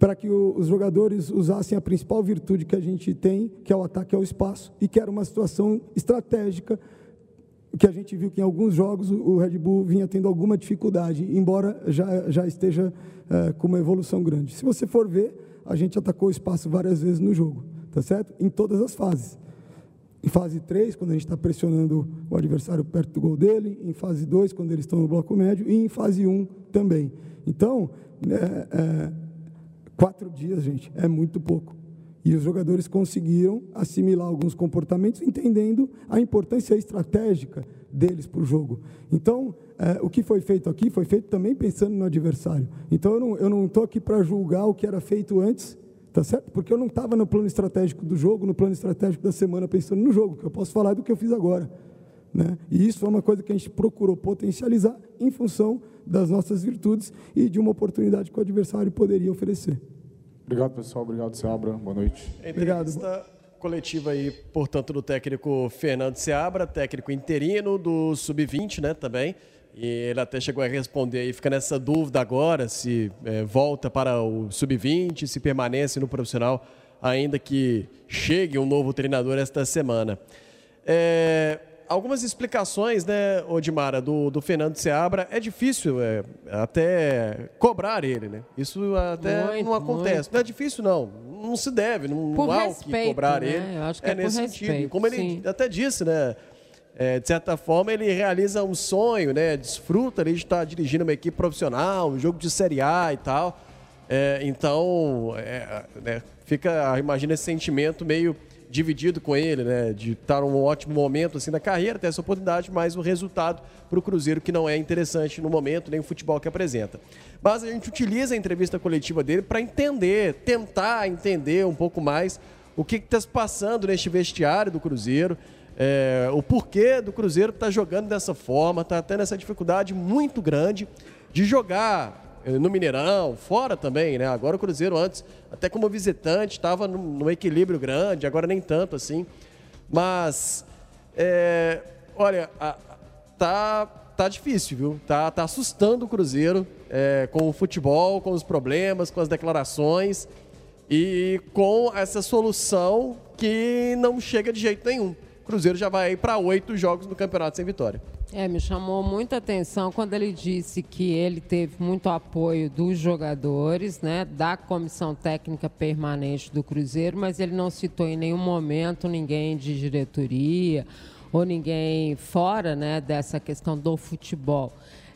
para que os jogadores usassem a principal virtude que a gente tem, que é o ataque ao espaço, e que era uma situação estratégica que a gente viu que em alguns jogos o Red Bull vinha tendo alguma dificuldade, embora já, já esteja é, com uma evolução grande. Se você for ver, a gente atacou o espaço várias vezes no jogo, tá certo? Em todas as fases. Em fase 3, quando a gente está pressionando o adversário perto do gol dele, em fase 2, quando eles estão no bloco médio, e em fase 1 um, também. Então, é, é, quatro dias, gente, é muito pouco. E os jogadores conseguiram assimilar alguns comportamentos, entendendo a importância estratégica deles para o jogo. Então, é, o que foi feito aqui foi feito também pensando no adversário. Então, eu não estou aqui para julgar o que era feito antes, tá certo? Porque eu não estava no plano estratégico do jogo, no plano estratégico da semana pensando no jogo, que eu posso falar do que eu fiz agora. Né? E isso é uma coisa que a gente procurou potencializar em função das nossas virtudes e de uma oportunidade que o adversário poderia oferecer. Obrigado, pessoal. Obrigado, Seabra. Boa noite. Entrevista coletiva aí, portanto, do técnico Fernando Seabra, técnico interino do Sub-20, né, também. E ele até chegou a responder aí, fica nessa dúvida agora se é, volta para o Sub-20, se permanece no profissional, ainda que chegue um novo treinador esta semana. É, algumas explicações, né, Odimara, do, do Fernando Seabra. É difícil é, até cobrar ele, né? Isso até muito, não acontece. Muito. Não é difícil, não. Não se deve, não, por há respeito, o que cobrar né? ele. Eu acho que é, é nesse respeito, sentido. Como ele sim. até disse, né? É, de certa forma, ele realiza um sonho, né? Desfruta ali de estar dirigindo uma equipe profissional, um jogo de Série A e tal. É, então, é, né, fica, imagina esse sentimento meio dividido com ele, né? De estar num ótimo momento assim na carreira, ter essa oportunidade, mas o resultado para o Cruzeiro que não é interessante no momento, nem o futebol que apresenta. Mas a gente utiliza a entrevista coletiva dele para entender, tentar entender um pouco mais o que está se passando neste vestiário do Cruzeiro. É, o porquê do Cruzeiro estar tá jogando dessa forma, está tendo essa dificuldade muito grande de jogar no Mineirão, fora também, né? Agora o Cruzeiro antes, até como visitante, estava num, equilíbrio grande, agora nem tanto assim. Mas, é, olha, a, tá, tá difícil, viu? Tá, tá assustando o Cruzeiro é, com o futebol, com os problemas, com as declarações e com essa solução que não chega de jeito nenhum. O Cruzeiro já vai para oito jogos no campeonato sem vitória. É, me chamou muita atenção quando ele disse que ele teve muito apoio dos jogadores, né, da comissão técnica permanente do Cruzeiro, mas ele não citou em nenhum momento ninguém de diretoria ou ninguém fora, né, dessa questão do futebol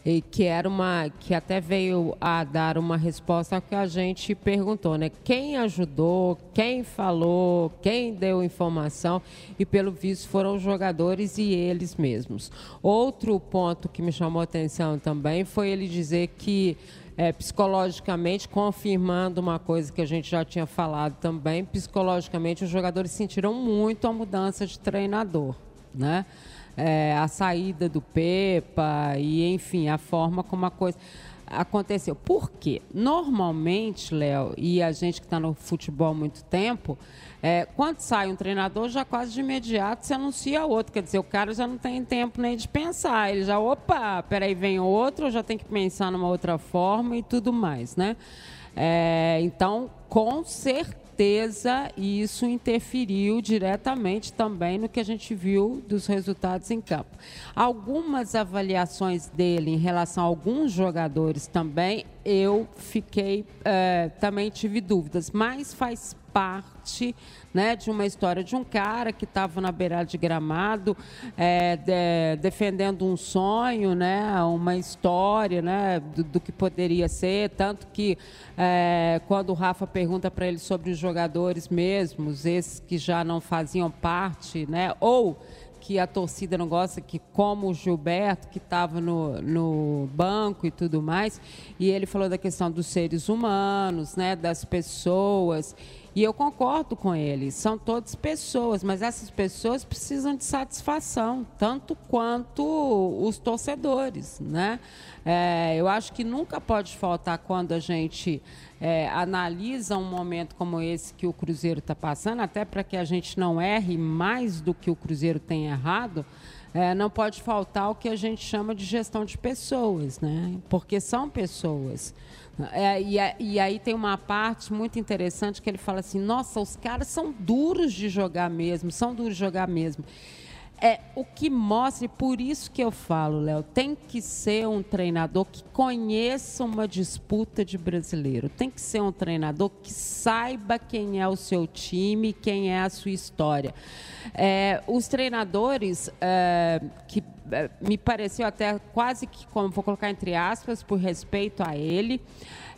e que era uma que até veio a dar uma resposta ao que a gente perguntou, né? Quem ajudou, quem falou, quem deu informação e pelo visto foram os jogadores e eles mesmos. Outro ponto que me chamou a atenção também foi ele dizer que é, psicologicamente, confirmando uma coisa que a gente já tinha falado também, psicologicamente os jogadores sentiram muito a mudança de treinador, né? É, a saída do Pepa e, enfim, a forma como a coisa aconteceu. Por quê? Normalmente, Léo, e a gente que está no futebol há muito tempo, é, quando sai um treinador, já quase de imediato se anuncia outro. Quer dizer, o cara já não tem tempo nem de pensar. Ele já, opa, peraí, vem outro, já tem que pensar numa outra forma e tudo mais, né? É, então, com certeza certeza isso interferiu diretamente também no que a gente viu dos resultados em campo. Algumas avaliações dele em relação a alguns jogadores também, eu fiquei, é, também tive dúvidas, mas faz parte né, de uma história de um cara que estava na beirada de gramado, é, de, defendendo um sonho, né, uma história né, do, do que poderia ser. Tanto que é, quando o Rafa pergunta para ele sobre os jogadores mesmos, esses que já não faziam parte, né, ou que a torcida não gosta, que como o Gilberto, que estava no, no banco e tudo mais, e ele falou da questão dos seres humanos, né, das pessoas. E eu concordo com ele, são todas pessoas, mas essas pessoas precisam de satisfação, tanto quanto os torcedores, né? É, eu acho que nunca pode faltar quando a gente é, analisa um momento como esse que o Cruzeiro está passando, até para que a gente não erre mais do que o Cruzeiro tem errado, é, não pode faltar o que a gente chama de gestão de pessoas, né? Porque são pessoas. É, e, e, aí tem uma parte muito interessante que ele fala assim: nossa, os caras são duros de jogar mesmo, são duros de jogar mesmo. É o que mostra, e por isso que eu falo, Léo, tem que ser um treinador que conheça uma disputa de brasileiro. Tem que ser um treinador que saiba quem é o seu time, quem é a sua história. É, os treinadores é, que é, me pareceu até quase que, como vou colocar entre aspas, por respeito a ele,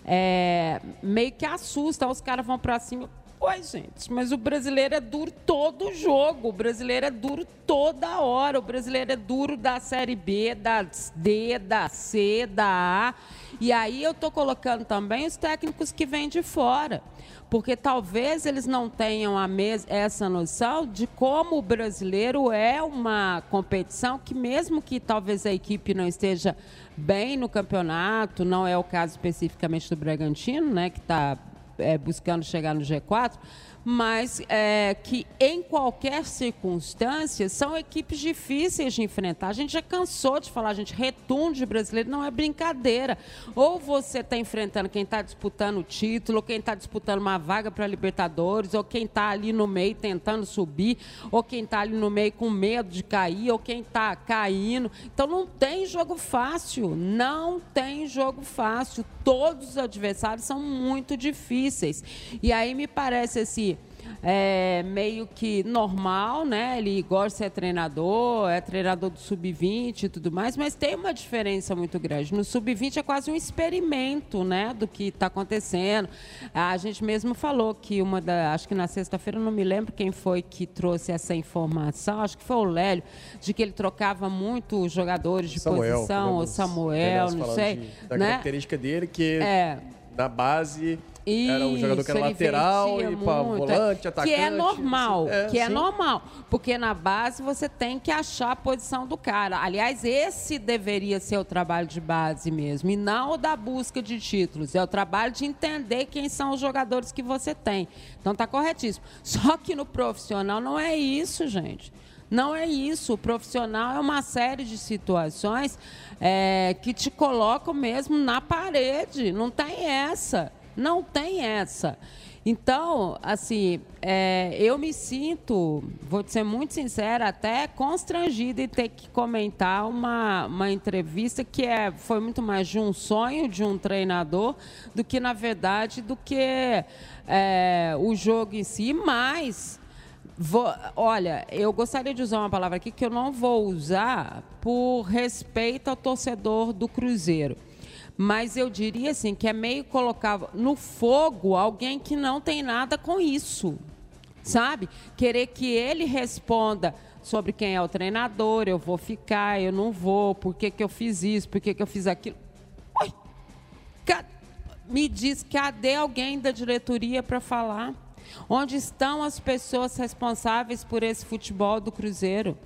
é, meio que assusta, os caras vão para cima. Oi, gente, mas o brasileiro é duro todo jogo. O brasileiro é duro toda hora. O brasileiro é duro da Série B, da D, da C, da A. E aí eu estou colocando também os técnicos que vêm de fora. Porque talvez eles não tenham a mes essa noção de como o brasileiro é uma competição que, mesmo que talvez a equipe não esteja bem no campeonato, não é o caso especificamente do Bragantino, né, que está é, buscando chegar no G4, mas é, que em qualquer circunstância são equipes difíceis de enfrentar. A gente já cansou de falar, a gente, retorno de brasileiro não é brincadeira. Ou você está enfrentando quem está disputando o título, quem está disputando uma vaga para Libertadores, ou quem está ali no meio tentando subir, ou quem está ali no meio com medo de cair, ou quem está caindo. Então não tem jogo fácil, não tem jogo fácil. Todos os adversários são muito difíceis. E aí me parece assim é, meio que normal, né? Ele gosta de ser treinador, é treinador do sub-20 e tudo mais, mas tem uma diferença muito grande. No sub-20 é quase um experimento, né, do que está acontecendo. A gente mesmo falou que uma da, acho que na sexta-feira não me lembro quem foi que trouxe essa informação, acho que foi o Lélio, de que ele trocava muito os jogadores de Samuel, posição, o Samuel, não sei, de, da né? característica dele que É. na base era um jogador que era lateral e para volante, atacante. Que é normal, É, que é sim. normal. Porque na base você tem que achar a posição do cara. Aliás, esse deveria ser o trabalho de base mesmo, e não o da busca de títulos. É o trabalho de entender quem são os jogadores que você tem. Então tá corretíssimo. Só que no profissional não é isso, gente. Não é isso. O profissional é uma série de situações é, que te colocam mesmo na parede. Não tem essa. Não tem essa. Então, assim, é, eu me sinto, vou ser muito sincera, até constrangida em ter que comentar uma, uma entrevista que é, foi muito mais de um sonho de um treinador do que, na verdade, do que é, o jogo em si. Mas, vou- olha, eu gostaria de usar uma palavra aqui que eu não vou usar por respeito ao torcedor do Cruzeiro. Mas eu diria assim que é meio colocar no fogo alguém que não tem nada com isso. Sabe? Querer que ele responda sobre quem é o treinador, eu vou ficar, eu não vou, por que, que eu fiz isso, por que, que eu fiz aquilo. Ca- me diz, cadê alguém da diretoria para falar? Onde estão as pessoas responsáveis por esse futebol do Cruzeiro?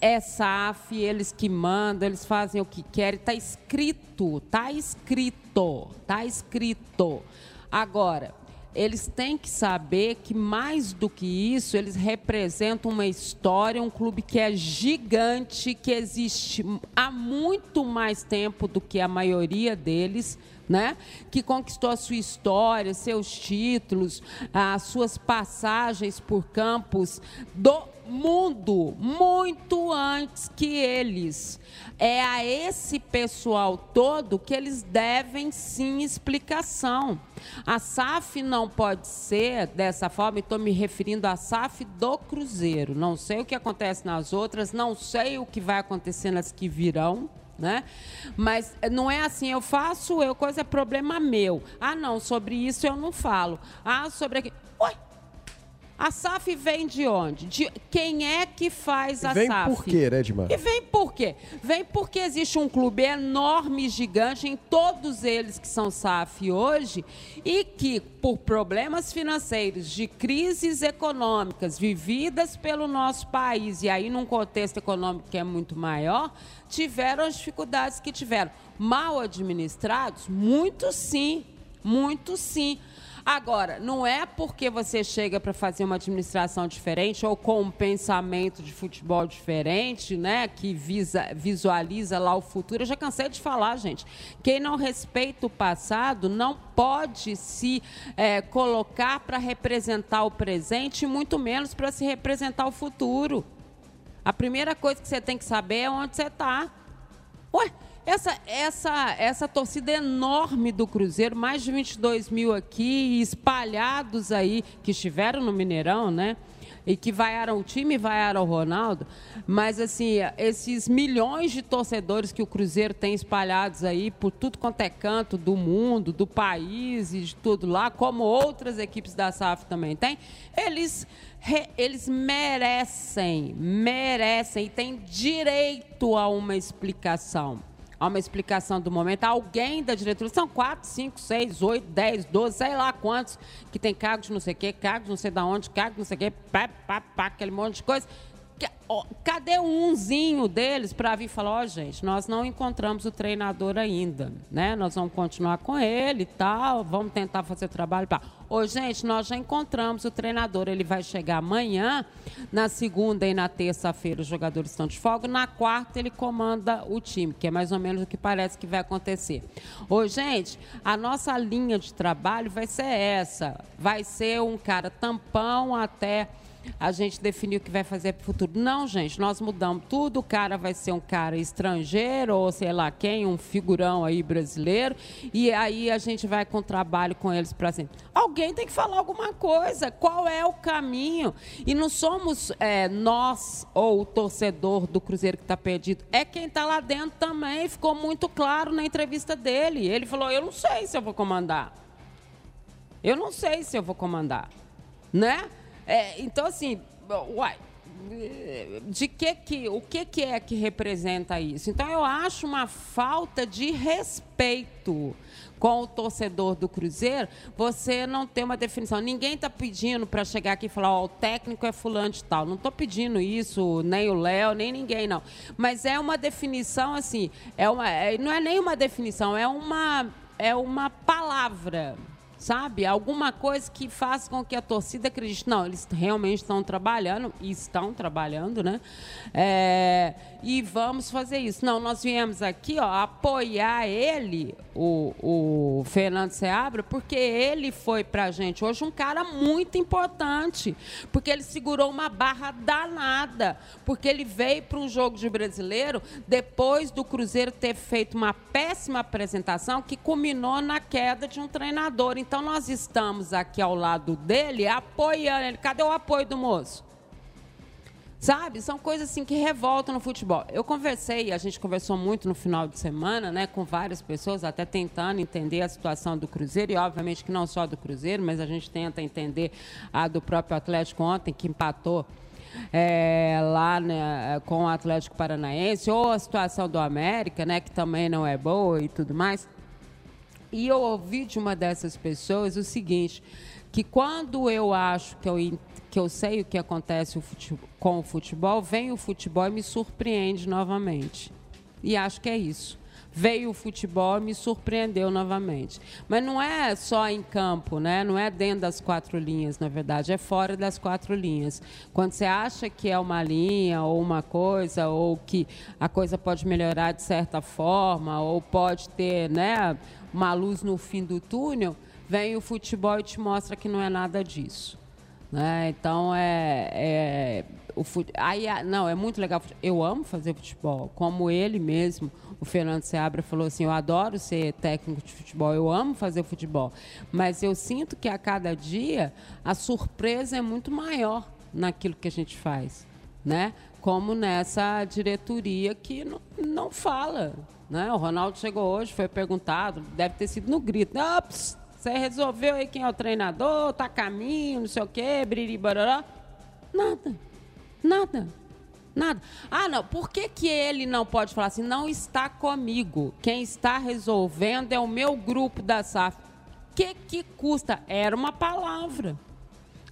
É SAF, eles que mandam, eles fazem o que querem. Está escrito, está escrito, está escrito. Agora, eles têm que saber que mais do que isso, eles representam uma história, um clube que é gigante, que existe há muito mais tempo do que a maioria deles, né? Que conquistou a sua história, seus títulos, as suas passagens por campos do mundo muito antes que eles. É a esse pessoal todo que eles devem sim explicação. A SAF não pode ser dessa forma, estou me referindo à SAF do Cruzeiro. Não sei o que acontece nas outras, não sei o que vai acontecer nas que virão. Né? Mas não é assim, eu faço, eu coisa é problema meu. Ah, não, sobre isso eu não falo. Ah, sobre aquilo. Oi, a SAF vem de onde? De quem é que faz a Vem SAF? por quê, né, Edmar? E vem por quê? Vem porque existe um clube enorme, gigante, em todos eles que são SAF hoje, e que, por problemas financeiros, de crises econômicas vividas pelo nosso país, e aí num contexto econômico que é muito maior, tiveram as dificuldades que tiveram. Mal administrados? Muito sim, muito sim. Agora, não é porque você chega para fazer uma administração diferente ou com um pensamento de futebol diferente, né, que visa, visualiza lá o futuro. Eu já cansei de falar, gente. Quem não respeita o passado não pode se eh, colocar para representar o presente, muito menos para se representar o futuro. A primeira coisa que você tem que saber é onde você está. Ué, essa, essa, essa torcida enorme do Cruzeiro, mais de 22 mil aqui, espalhados aí, que estiveram no Mineirão, né? E que vaiaram o time vaiaram o Ronaldo. Mas, assim, esses milhões de torcedores que o Cruzeiro tem espalhados aí por tudo quanto é canto do mundo, do país e de tudo lá, como outras equipes da SAF também têm, eles eles merecem, merecem e têm direito a uma explicação. A uma explicação do momento. Alguém da diretoria, são quatro, cinco, seis, oito, dez, doze, sei lá quantos, que tem cargos não sei o quê, cargos não sei de onde, cargos não sei o quê, pá, pá, pá, aquele monte de coisa. Cadê umzinho deles para vir falar, ó, gente, nós não encontramos o treinador ainda, né? Nós vamos continuar com ele e tal, vamos tentar fazer trabalho. Pá. Ô, gente, nós já encontramos o treinador, ele vai chegar amanhã, na segunda e na terça-feira os jogadores estão de folga, na quarta ele comanda o time, que é mais ou menos o que parece que vai acontecer. Ô, gente, a nossa linha de trabalho vai ser essa, vai ser um cara tampão até a gente definir o que vai fazer para o futuro. Não, gente, nós mudamos tudo. O cara vai ser um cara estrangeiro, ou sei lá quem, um figurão aí brasileiro. E aí a gente vai com trabalho com eles para sempre. Alguém tem que falar alguma coisa. Qual é o caminho? E não somos é, nós ou o torcedor do Cruzeiro que está perdido. É quem está lá dentro também. Ficou muito claro na entrevista dele. Ele falou: Eu não sei se eu vou comandar. Eu não sei se eu vou comandar, né? É, então assim, uai, de que que o que que é que representa isso? Então eu acho uma falta de respeito com o torcedor do Cruzeiro, você não tem uma definição. Ninguém está pedindo para chegar aqui e falar, ó, o técnico é fulano de tal. Não estou pedindo isso, nem o Léo, nem ninguém, não. Mas é uma definição assim, é uma, é- não é nem uma definição, é uma, é uma palavra sabe? Alguma coisa que faça com que a torcida acredite. Não, eles realmente estão trabalhando, e estão trabalhando, né? É, e vamos fazer isso. Não, nós viemos aqui ó, apoiar ele, o, o Fernando Seabra, porque ele foi para a gente hoje um cara muito importante, porque ele segurou uma barra danada, porque ele veio para um jogo de brasileiro depois do Cruzeiro ter feito uma péssima apresentação que culminou na queda de um treinador. Então nós estamos aqui ao lado dele apoiando ele. Cadê o apoio do moço? Sabe? São coisas assim que revoltam no futebol. Eu conversei, a gente conversou muito no final de semana, né, com várias pessoas, até tentando entender a situação do Cruzeiro, e obviamente que não só do Cruzeiro, mas a gente tenta entender a do próprio Atlético ontem, que empatou é, lá né, com o Atlético Paranaense, ou a situação do América, né, que também não é boa e tudo mais. E eu ouvi de uma dessas pessoas o seguinte, que quando eu acho que eu, que eu sei o que acontece com o futebol, vem o futebol e me surpreende novamente. E acho que é isso. Veio o futebol e me surpreendeu novamente. Mas não é só em campo, né? não é dentro das quatro linhas, na verdade, é fora das quatro linhas. Quando você acha que é uma linha ou uma coisa, ou que a coisa pode melhorar de certa forma, ou pode ter né, uma luz no fim do túnel, vem o futebol e te mostra que não é nada disso. Né? Então é, é o fute... aí não é muito legal. Eu amo fazer futebol, como ele mesmo, o Fernando Seabra falou assim: eu adoro ser técnico de futebol, eu amo fazer futebol, mas eu sinto que a cada dia a surpresa é muito maior naquilo que a gente faz, né? Como nessa diretoria que não, não fala, né? O Ronaldo chegou hoje, foi perguntado, deve ter sido no grito, ah, pss, você resolveu aí quem é o treinador, tá caminho, não sei o quê, biriri, barará. Nada. Nada. Nada. Ah, não. Por que, que ele não pode falar assim? Não está comigo. Quem está resolvendo é o meu grupo da SAF. Que, que custa? Era uma palavra.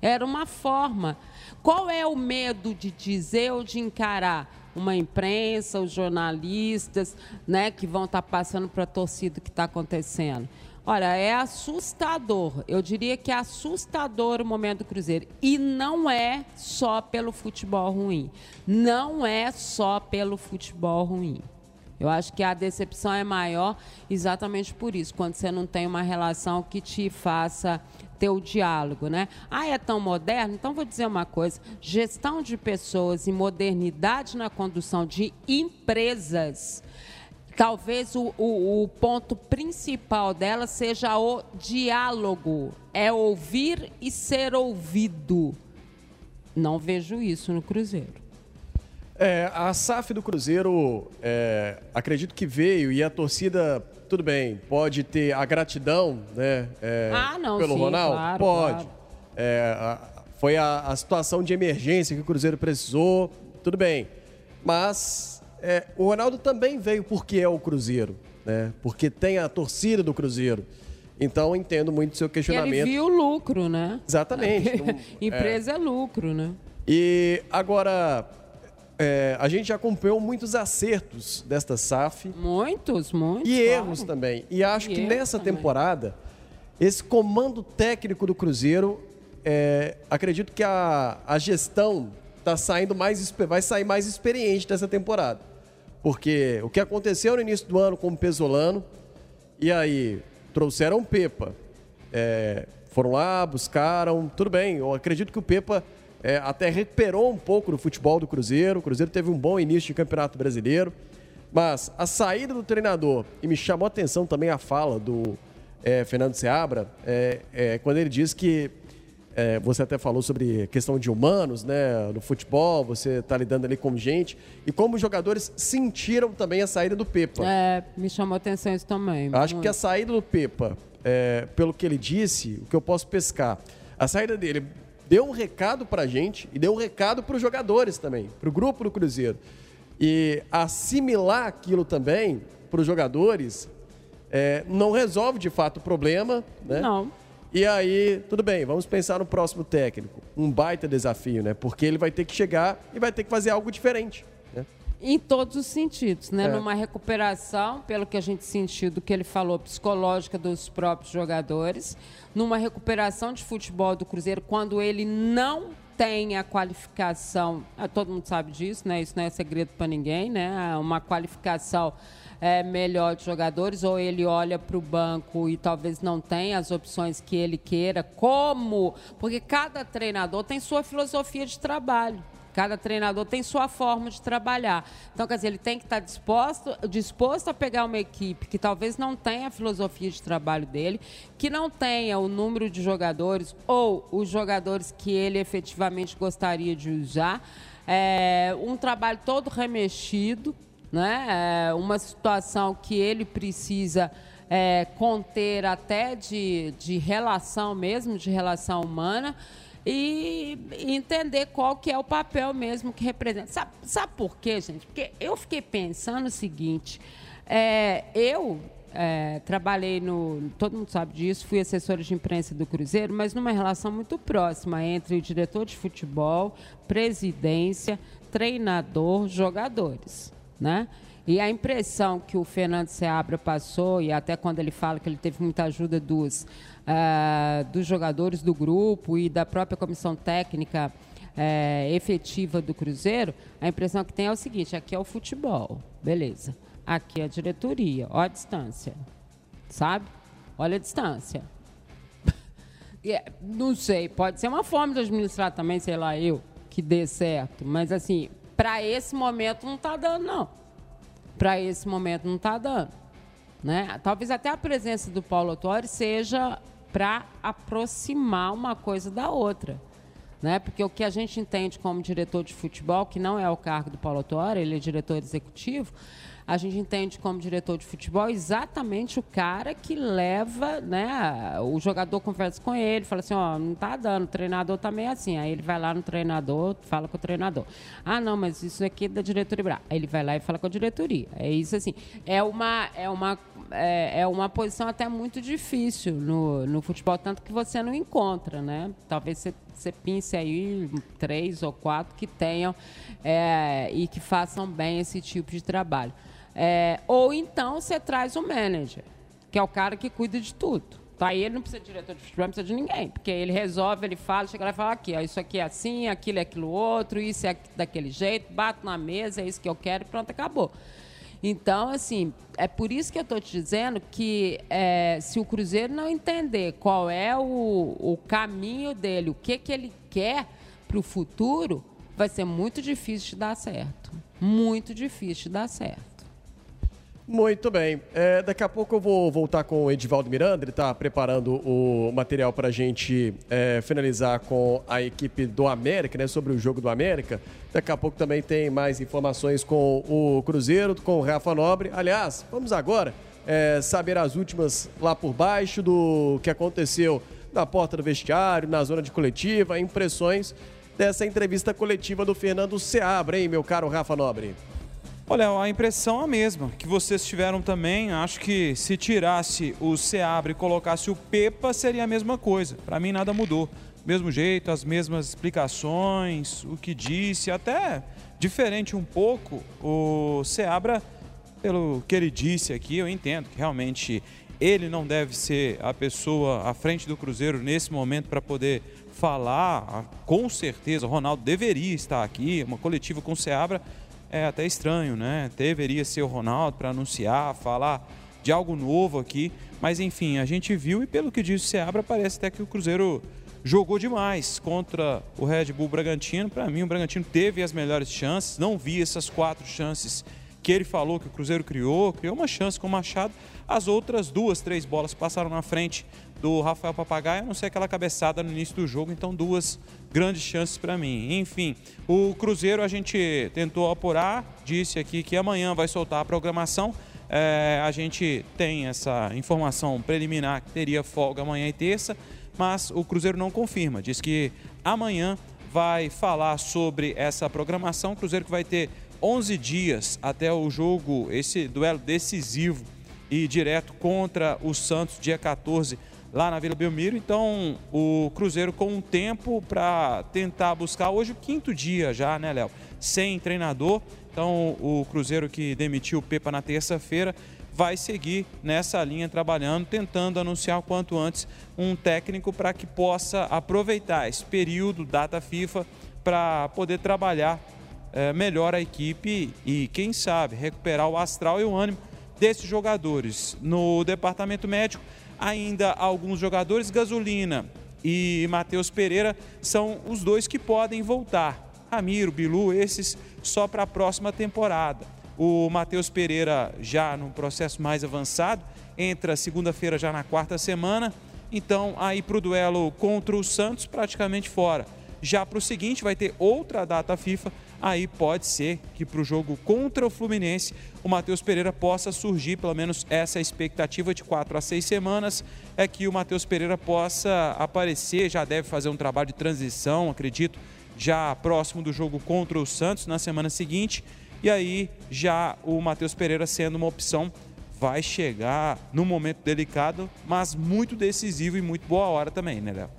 Era uma forma. Qual é o medo de dizer ou de encarar? Uma imprensa, os jornalistas, né, que vão estar passando para a torcida o que está acontecendo. Olha, é assustador. Eu diria que é assustador o momento do Cruzeiro. E não é só pelo futebol ruim. Não é só pelo futebol ruim. Eu acho que a decepção é maior exatamente por isso, quando você não tem uma relação que te faça ter o diálogo, né? Ah, é tão moderno? Então vou dizer uma coisa: gestão de pessoas e modernidade na condução de empresas. Talvez o, o, o ponto principal dela seja o diálogo, é ouvir e ser ouvido. Não vejo isso no Cruzeiro. É, a SAF do Cruzeiro, é, acredito que veio e a torcida, tudo bem, pode ter a gratidão, né? é, Ah, não, pelo sim, Ronaldo? claro, pode. claro. É, a- foi a, a situação de emergência que o Cruzeiro precisou, tudo bem. Mas é, o Ronaldo também veio porque é o Cruzeiro, né? Porque tem a torcida do Cruzeiro. Então, eu entendo muito o seu E ele questionamento. viu o lucro, né? Exatamente. Não- Empresa é. lucro, né? E agora, é, a gente já acompanhou muitos acertos desta SAF. Muitos, muitos. E claro. erros também. E acho E que nessa também. temporada, esse comando técnico do Cruzeiro, é, acredito que a, a gestão tá saindo mais, vai sair mais experiente dessa temporada. Porque o que aconteceu no início do ano com o Pesolano, e aí trouxeram o Pepa. É, foram lá, buscaram, tudo bem. Eu acredito que o Pepa é, até recuperou um pouco do futebol do Cruzeiro. O Cruzeiro teve um bom início de campeonato brasileiro. Mas a saída do treinador, e me chamou a atenção também a fala do é, Fernando Seabra, é, é, quando ele diz que é, você até falou sobre questão de humanos, né? No futebol, você está lidando ali com gente. E como os jogadores sentiram também a saída do Pepa. É, me chamou a atenção isso também. Acho que muito. a saída do Pepa, é, pelo que ele disse, o que eu posso pescar, a saída dele deu um recado pra gente e deu um recado para os jogadores também, para o grupo do Cruzeiro. E assimilar aquilo também para os jogadores é, não resolve de fato o problema, né? Não. E aí, tudo bem, vamos pensar no próximo técnico. Um baita desafio, né? Porque ele vai ter que chegar e vai ter que fazer algo diferente. Né? Em todos os sentidos, né? É. Numa recuperação, pelo que a gente sentiu do que ele falou, psicológica dos próprios jogadores, numa recuperação de futebol do Cruzeiro, quando ele não tem a qualificação, ah, todo mundo sabe disso, né? Isso não é segredo para ninguém, né? Uma qualificação é, melhor de jogadores, ou ele olha para o banco e talvez não tenha as opções que ele queira, como? Porque cada treinador tem sua filosofia de trabalho. Cada treinador tem sua forma de trabalhar. Então, quer dizer, ele tem que estar disposto, disposto a pegar uma equipe que talvez não tenha a filosofia de trabalho dele, que não tenha o número de jogadores ou os jogadores que ele efetivamente gostaria de usar. É, um trabalho todo remexido, né? É, uma situação que ele precisa é, conter até de, de relação mesmo, de relação humana e entender qual que é o papel mesmo que representa. Sabe, sabe por quê, gente? Porque eu fiquei pensando o seguinte, é, eu é, trabalhei no, todo mundo sabe disso, fui assessora de imprensa do Cruzeiro, mas numa relação muito próxima entre o diretor de futebol, presidência, treinador, jogadores, né? E a impressão que o Fernando Seabra passou, e até quando ele fala que ele teve muita ajuda dos, ah, dos jogadores do grupo e da própria comissão técnica eh, efetiva do Cruzeiro, a impressão que tem é o seguinte: aqui é o futebol, beleza. Aqui é a diretoria, ó a distância, sabe? Olha a distância. É, não sei, pode ser uma forma de administrar também, sei lá, eu, que dê certo. Mas, assim, para esse momento não está dando, não. Para esse momento não está dando. Né? Talvez até a presença do Paulo Autori seja para aproximar uma coisa da outra. Né? Porque o que a gente entende como diretor de futebol, que não é o cargo do Paulo Autori, ele é diretor executivo, a gente entende como diretor de futebol exatamente o cara que leva, né? O jogador conversa com ele, fala assim, ó, não tá dando, o treinador tá meio assim. Aí ele vai lá no treinador, fala com o treinador. Ah, não, mas isso aqui é da diretoria. Aí ele vai lá e fala com a diretoria. É isso assim. É uma, é uma, é, é uma posição até muito difícil no, no futebol, tanto que você não encontra, né? Talvez você, você pince aí três ou quatro que tenham é, e que façam bem esse tipo de trabalho. É, ou então você traz um manager, que é o cara que cuida de tudo. Tá? Aí ele não precisa de diretor de futebol, não precisa de ninguém, porque ele resolve, ele fala, chega lá e fala aqui, ó, isso aqui é assim, aquilo é aquilo outro, isso é daquele jeito, bato na mesa, é isso que eu quero e pronto, acabou. Então, assim, é por isso que eu estou te dizendo que é, se o Cruzeiro não entender qual é o, o caminho dele, o que, que ele quer para o futuro, vai ser muito difícil de dar certo. Muito difícil de dar certo. Muito bem. É, daqui a pouco eu vou voltar com o Edivaldo Miranda. Ele está preparando o material para a gente é, finalizar com a equipe do América, né? Sobre o jogo do América. Daqui a pouco também tem mais informações com o Cruzeiro, com o Rafa Nobre. Aliás, vamos agora é, saber as últimas lá por baixo do que aconteceu na porta do vestiário, na zona de coletiva, impressões dessa entrevista coletiva do Fernando Seabra, hein, meu caro Rafa Nobre? Olha, a impressão é a mesma que vocês tiveram também. Acho que se tirasse o Seabra e colocasse o Pepa, seria a mesma coisa. Para mim, nada mudou. Mesmo jeito, as mesmas explicações, o que disse, até diferente um pouco. O Seabra, pelo que ele disse aqui, eu entendo que realmente ele não deve ser a pessoa à frente do Cruzeiro nesse momento para poder falar. Com certeza, o Ronaldo deveria estar aqui, uma coletiva com o Seabra é até estranho, né? Deveria ser o Ronaldo para anunciar, falar de algo novo aqui. Mas enfim, a gente viu e pelo que disse o Seabra, parece até que o Cruzeiro jogou demais contra o Red Bull Bragantino. Para mim, o Bragantino teve as melhores chances. Não vi essas quatro chances que ele falou que o Cruzeiro criou. Criou uma chance com o Machado. As outras duas, três bolas passaram na frente do Rafael Papagaio, a não ser aquela cabeçada no início do jogo. Então, duas grandes chances para mim. Enfim, o Cruzeiro a gente tentou apurar, disse aqui que amanhã vai soltar a programação. É, a gente tem essa informação preliminar que teria folga amanhã e terça, mas o Cruzeiro não confirma. Diz que amanhã vai falar sobre essa programação. O Cruzeiro que vai ter 11 dias até o jogo, esse duelo decisivo e direto contra o Santos, dia 14 lá na Vila Belmiro. Então, o Cruzeiro com um tempo para tentar buscar hoje o quinto dia já, né, Léo? Sem treinador. Então, o Cruzeiro que demitiu o Pepa na terça-feira vai seguir nessa linha trabalhando, tentando anunciar quanto antes um técnico para que possa aproveitar esse período data FIFA para poder trabalhar é, melhor a equipe e, quem sabe, recuperar o astral e o ânimo desses jogadores. No departamento médico, ainda alguns jogadores, Gasolina e Matheus Pereira, são os dois que podem voltar. Ramiro, Bilu, esses só para a próxima temporada. O Matheus Pereira já num processo mais avançado, entra segunda-feira já na quarta semana. Então, aí para o duelo contra o Santos, praticamente fora. Já para o seguinte, vai ter outra data FIFA aí pode ser que para o jogo contra o Fluminense o Matheus Pereira possa surgir, pelo menos essa expectativa de quatro a seis semanas, é que o Matheus Pereira possa aparecer, já deve fazer um trabalho de transição, acredito, já próximo do jogo contra o Santos na semana seguinte, e aí já o Matheus Pereira sendo uma opção vai chegar num momento delicado, mas muito decisivo e muito boa hora também, né, Léo?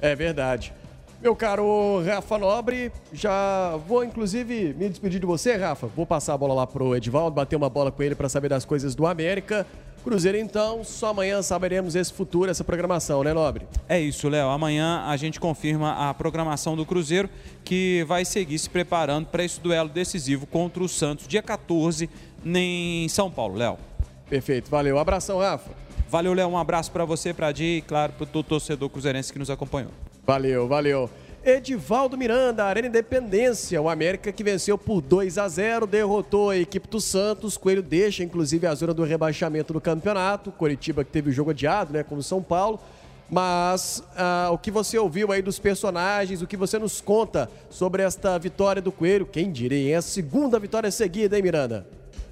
É verdade. Meu caro Rafa Nobre, já vou inclusive me despedir de você, Rafa. Vou passar a bola lá pro Edivaldo, bater uma bola com ele para saber das coisas do América. Cruzeiro, então, só amanhã saberemos esse futuro, essa programação, né, Nobre? É isso, Léo. Amanhã a gente confirma a programação do Cruzeiro, que vai seguir se preparando para esse duelo decisivo contra o Santos, dia 14, em São Paulo, Léo. Perfeito, valeu. Abração, Rafa. Valeu, Léo. Um abraço para você, para Di e, claro, para o torcedor cruzeirense que nos acompanhou. Valeu, valeu. Edivaldo Miranda, Arena Independência, o América que venceu por 2 a 0, derrotou a equipe do Santos. Coelho deixa inclusive a zona do rebaixamento do campeonato. Coritiba que teve o jogo adiado, né, como São Paulo. Mas ah, o que você ouviu aí dos personagens, o que você nos conta sobre esta vitória do Coelho? Quem diria, é a segunda vitória seguida, hein, Miranda?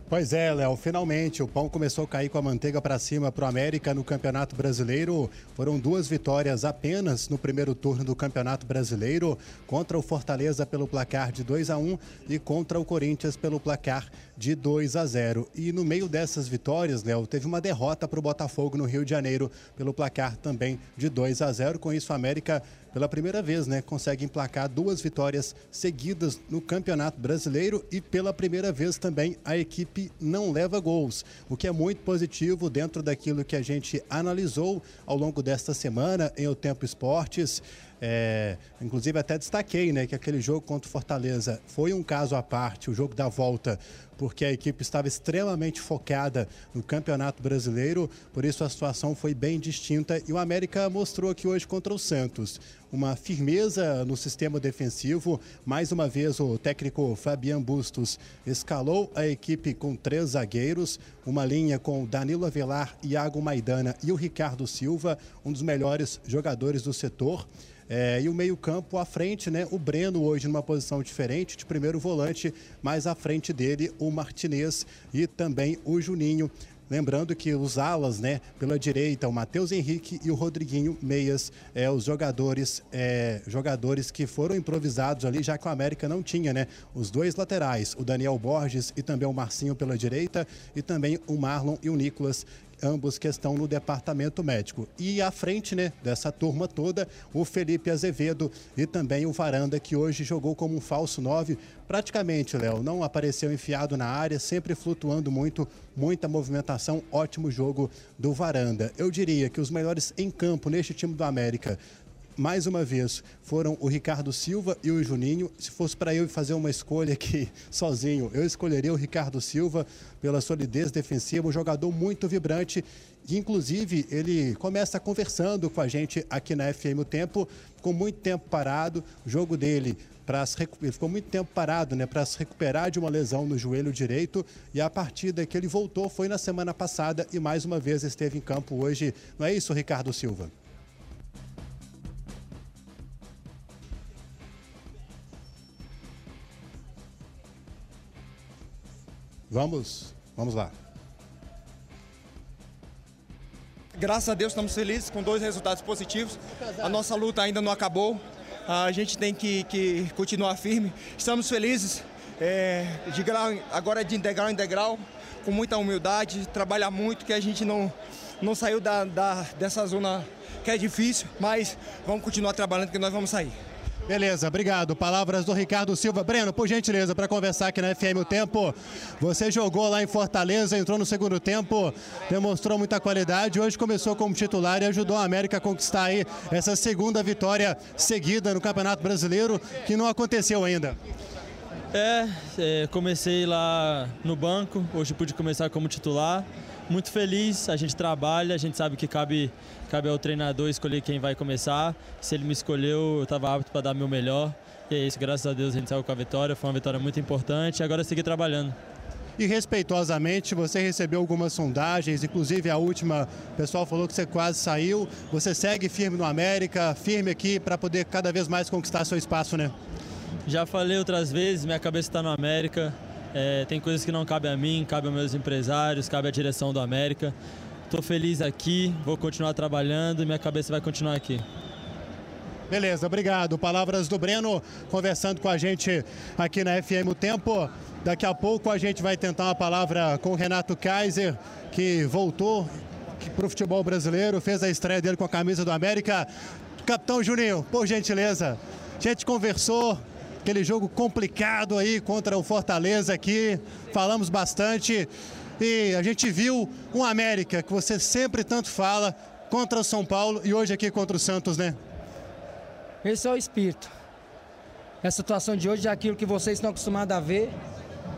Pois é, Léo, finalmente o pão começou a cair com a manteiga para cima para o América no Campeonato Brasileiro. Foram duas vitórias apenas no primeiro turno do Campeonato Brasileiro, contra o Fortaleza pelo placar de 2 a 1 e contra o Corinthians pelo placar de 2 a 0. E no meio dessas vitórias, Léo, teve uma derrota para o Botafogo no Rio de Janeiro pelo placar também de 2 a 0. Com isso, o América pela primeira vez, né, consegue emplacar duas vitórias seguidas no Campeonato Brasileiro e pela primeira vez também a equipe não leva gols, o que é muito positivo dentro daquilo que a gente analisou ao longo desta semana em O Tempo Esportes. É, inclusive até destaquei né, que aquele jogo contra o Fortaleza foi um caso à parte, o jogo da volta, porque a equipe estava extremamente focada no Campeonato Brasileiro, por isso a situação foi bem distinta e o América mostrou aqui hoje contra o Santos uma firmeza no sistema defensivo. Mais uma vez, o técnico Fabian Bustos escalou a equipe com três zagueiros, uma linha com Danilo Avelar, Iago Maidana e o Ricardo Silva, um dos melhores jogadores do setor. É, e o meio-campo à frente, né? O Breno hoje numa posição diferente, de primeiro volante, mais à frente dele o Martinez e também o Juninho. Lembrando que os alas, né, pela direita, o Matheus Henrique e o Rodriguinho Meias, é, os jogadores, é, jogadores que foram improvisados ali, já que o América não tinha, né, os dois laterais, o Daniel Borges e também o Marcinho pela direita, e também o Marlon e o Nicolas ambos que estão no departamento médico. E à frente né, dessa turma toda, o Felipe Azevedo e também o Varanda, que hoje jogou como um falso 9. Praticamente, Léo, não apareceu enfiado na área, sempre flutuando muito, muita movimentação, ótimo jogo do Varanda. Eu diria que os melhores em campo neste time do América mais uma vez, foram o Ricardo Silva e o Juninho. Se fosse para eu fazer uma escolha aqui sozinho, eu escolheria o Ricardo Silva pela solidez defensiva, um jogador muito vibrante. E, inclusive, ele começa conversando com a gente aqui na FM o Tempo, com muito tempo parado. O jogo dele para ficou muito tempo parado, né, para se recuperar de uma lesão no joelho direito e a partida que ele voltou foi na semana passada e mais uma vez esteve em campo hoje. Não é isso, Ricardo Silva? Vamos, vamos lá. Graças a Deus estamos felizes com dois resultados positivos. A nossa luta ainda não acabou. A gente tem que, que continuar firme. Estamos felizes. É, de grau, agora de integral em degrau, com muita humildade, trabalhar muito, que a gente não, não saiu da, da, dessa zona que é difícil, mas vamos continuar trabalhando que nós vamos sair. Beleza, obrigado. Palavras do Ricardo Silva. Breno, por gentileza, para conversar aqui na FM o Tempo. Você jogou lá em Fortaleza, entrou no segundo tempo, demonstrou muita qualidade. Hoje começou como titular e ajudou a América a conquistar aí essa segunda vitória seguida no Campeonato Brasileiro, que não aconteceu ainda. É, é comecei lá no banco, hoje pude começar como titular muito feliz, a gente trabalha, a gente sabe que cabe, cabe ao treinador escolher quem vai começar. Se ele me escolheu, eu estava apto para dar meu melhor. E é isso, graças a Deus a gente saiu com a vitória, foi uma vitória muito importante e agora é seguir trabalhando. E respeitosamente, você recebeu algumas sondagens, inclusive a última, o pessoal falou que você quase saiu. Você segue firme no América, firme aqui para poder cada vez mais conquistar seu espaço, né? Já falei outras vezes, minha cabeça está no América. É, tem coisas que não cabem a mim, cabe aos meus empresários, cabe à direção do América. Estou feliz aqui, vou continuar trabalhando e minha cabeça vai continuar aqui. Beleza, obrigado. Palavras do Breno conversando com a gente aqui na FM O Tempo. Daqui a pouco a gente vai tentar uma palavra com o Renato Kaiser, que voltou para o futebol brasileiro, fez a estreia dele com a camisa do América. Capitão Juninho, por gentileza, a gente conversou, aquele jogo complicado aí contra o Fortaleza aqui, falamos bastante e a gente viu um América que você sempre tanto fala contra o São Paulo e hoje aqui contra o Santos, né? Esse é o espírito. A situação de hoje é aquilo que vocês estão acostumados a ver,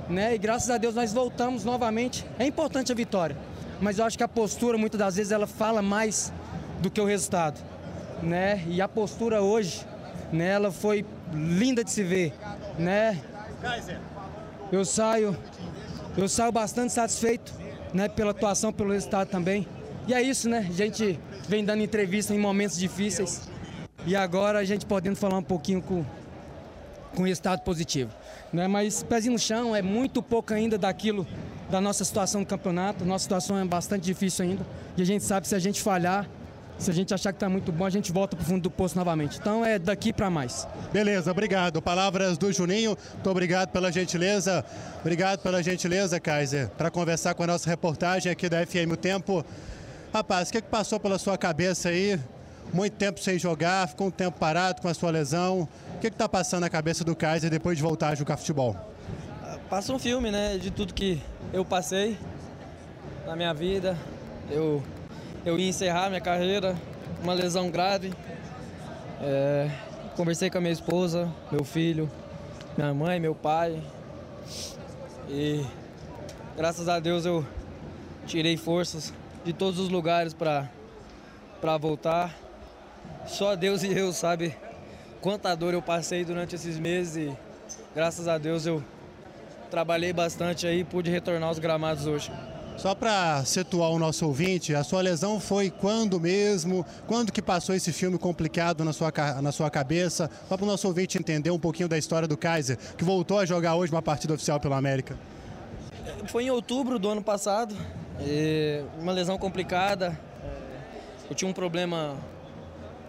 né? E graças a Deus nós voltamos novamente. É importante a vitória, mas eu acho que a postura muitas das vezes ela fala mais do que o resultado, né? E a postura hoje, né, ela foi linda de se ver, né? Eu saio, eu saio bastante satisfeito, né, pela atuação, pelo resultado também. E é isso, né? A gente vem dando entrevista em momentos difíceis e agora a gente podendo falar um pouquinho com com resultado positivo, né? Mas pezinho no chão é muito pouco ainda daquilo da nossa situação no campeonato. Nossa situação é bastante difícil ainda e a gente sabe que se a gente falhar se a gente achar que está muito bom, a gente volta para o fundo do poço novamente. Então é daqui para mais. Beleza, obrigado. Palavras do Juninho. Muito obrigado pela gentileza. Obrigado pela gentileza, Kaiser, para conversar com a nossa reportagem aqui da FM O Tempo. Rapaz, o que, que passou pela sua cabeça aí? Muito tempo sem jogar, ficou um tempo parado com a sua lesão. O que está passando na cabeça do Kaiser depois de voltar a jogar futebol? Passa um filme, né, de tudo que eu passei na minha vida. Eu eu ia encerrar minha carreira, uma lesão grave. É, conversei com a minha esposa, meu filho, minha mãe, meu pai. E graças a Deus eu tirei forças de todos os lugares para voltar. Só Deus e eu sabe quanta dor eu passei durante esses meses e graças a Deus eu trabalhei bastante aí e pude retornar aos gramados hoje. Só para situar o nosso ouvinte, a sua lesão foi quando mesmo? Quando que passou esse filme complicado na sua, na sua cabeça? Só para o nosso ouvinte entender um pouquinho da história do Kaiser, que voltou a jogar hoje uma partida oficial pela América. Foi em outubro do ano passado, uma lesão complicada. Eu tinha um problema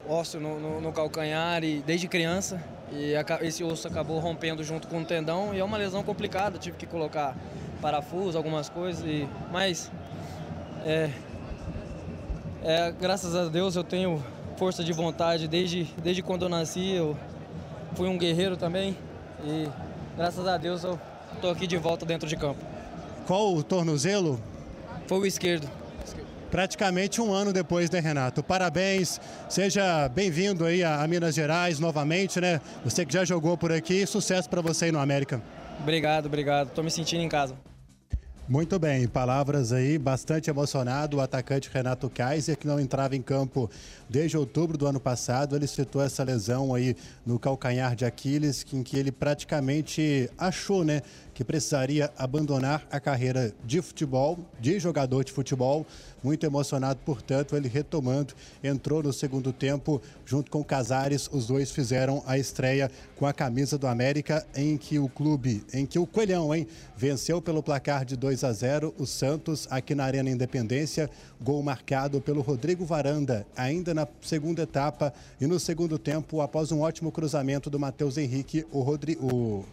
ósseo no, no, no calcanhar e desde criança e esse osso acabou rompendo junto com o tendão e é uma lesão complicada, tive que colocar parafuso, algumas coisas, e, mas é, é, graças a Deus eu tenho força de vontade desde, desde quando eu nasci, eu fui um guerreiro também e graças a Deus eu estou aqui de volta dentro de campo. Qual o tornozelo? Foi o esquerdo. Praticamente um ano depois, né, Renato? Parabéns, seja bem-vindo aí a, Minas Gerais novamente, né? Você que já jogou por aqui, sucesso para você aí no América. Obrigado, obrigado. Estou me sentindo em casa. Muito bem, palavras aí, bastante emocionado. O atacante Renato Kaiser, que não entrava em campo desde outubro do ano passado, ele citou essa lesão aí no calcanhar de Aquiles, em que ele praticamente achou, né, que precisaria abandonar a carreira de futebol, de jogador de futebol. Muito emocionado, portanto, ele retomando, entrou no segundo tempo junto com Casares. Os dois fizeram a estreia com a camisa do América, em que o clube, em que o Coelhão, hein, venceu pelo placar de 2 a 0 o Santos aqui na Arena Independência. Gol marcado pelo Rodrigo Varanda, ainda na segunda etapa e no segundo tempo, após um ótimo cruzamento do Matheus Henrique, o, Rodrigo,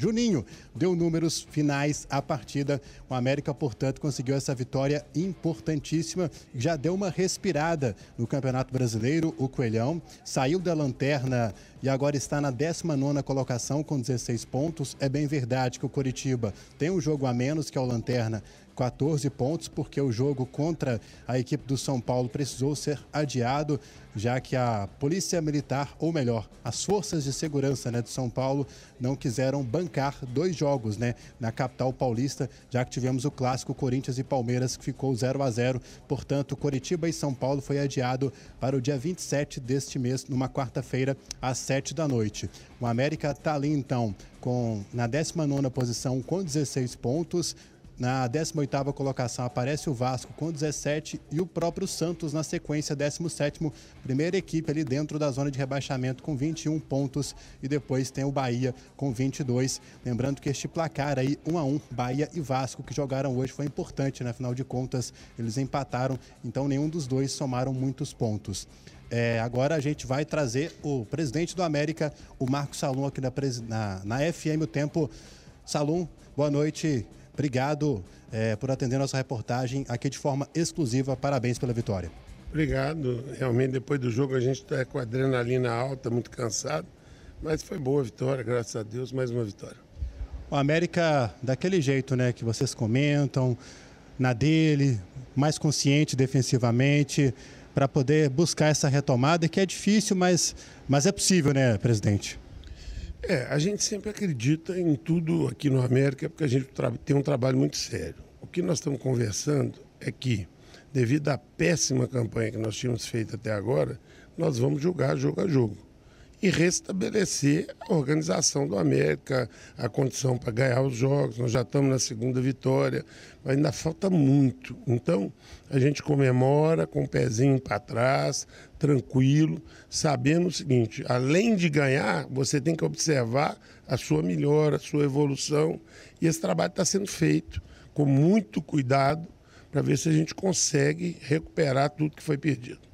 Juninho deu números finais à partida. O América, portanto, conseguiu essa vitória importantíssima. Já deu uma respirada no Campeonato Brasileiro. O Coelhão saiu da lanterna e agora está na 19 colocação com 16 pontos. É bem verdade que o Coritiba tem um jogo a menos que é o Lanterna 14 pontos, porque o jogo contra a equipe do São Paulo precisou ser adiado, já que a Polícia Militar, ou melhor, as forças de segurança né, de São Paulo, não quiseram bancar dois jogos né, na capital paulista, já que tivemos o clássico Corinthians e Palmeiras, que ficou 0 a 0 Portanto, Coritiba e São Paulo foi adiado para o dia 27 deste mês, numa quarta-feira, às 7 da noite. O América está ali, então, com, na 19 posição com 16 pontos. Na 18ª colocação aparece o Vasco com 17 e o próprio Santos na sequência 17º, primeira equipe ali dentro da zona de rebaixamento com 21 pontos e depois tem o Bahia com 22. Lembrando que este placar aí 1 a 1, Bahia e Vasco que jogaram hoje foi importante, né? afinal de contas eles empataram, então nenhum dos dois somaram muitos pontos. É, agora a gente vai trazer o presidente do América, o Marcos Salum, aqui na, na, na FM O Tempo. Salum, boa noite. Obrigado é, por atender nossa reportagem aqui de forma exclusiva. Parabéns pela vitória. Obrigado. Realmente, depois do jogo, a gente está com a adrenalina alta, muito cansado. Mas foi boa a vitória, graças a Deus, mais uma vitória. O América, daquele jeito né, que vocês comentam, na dele, mais consciente defensivamente, para poder buscar essa retomada, que é difícil, mas, mas é possível, né, presidente? É, a gente sempre acredita em tudo aqui no América porque a gente tem um trabalho muito sério. O que nós estamos conversando é que, devido à péssima campanha que nós tínhamos feito até agora, nós vamos jogar jogo a jogo e restabelecer a organização do América, a condição para ganhar os jogos. Nós já estamos na segunda vitória, mas ainda falta muito. Então, a gente comemora com o pezinho para trás, tranquilo, sabendo o seguinte: além de ganhar, você tem que observar a sua melhora, a sua evolução. E esse trabalho está sendo feito com muito cuidado para ver se a gente consegue recuperar tudo que foi perdido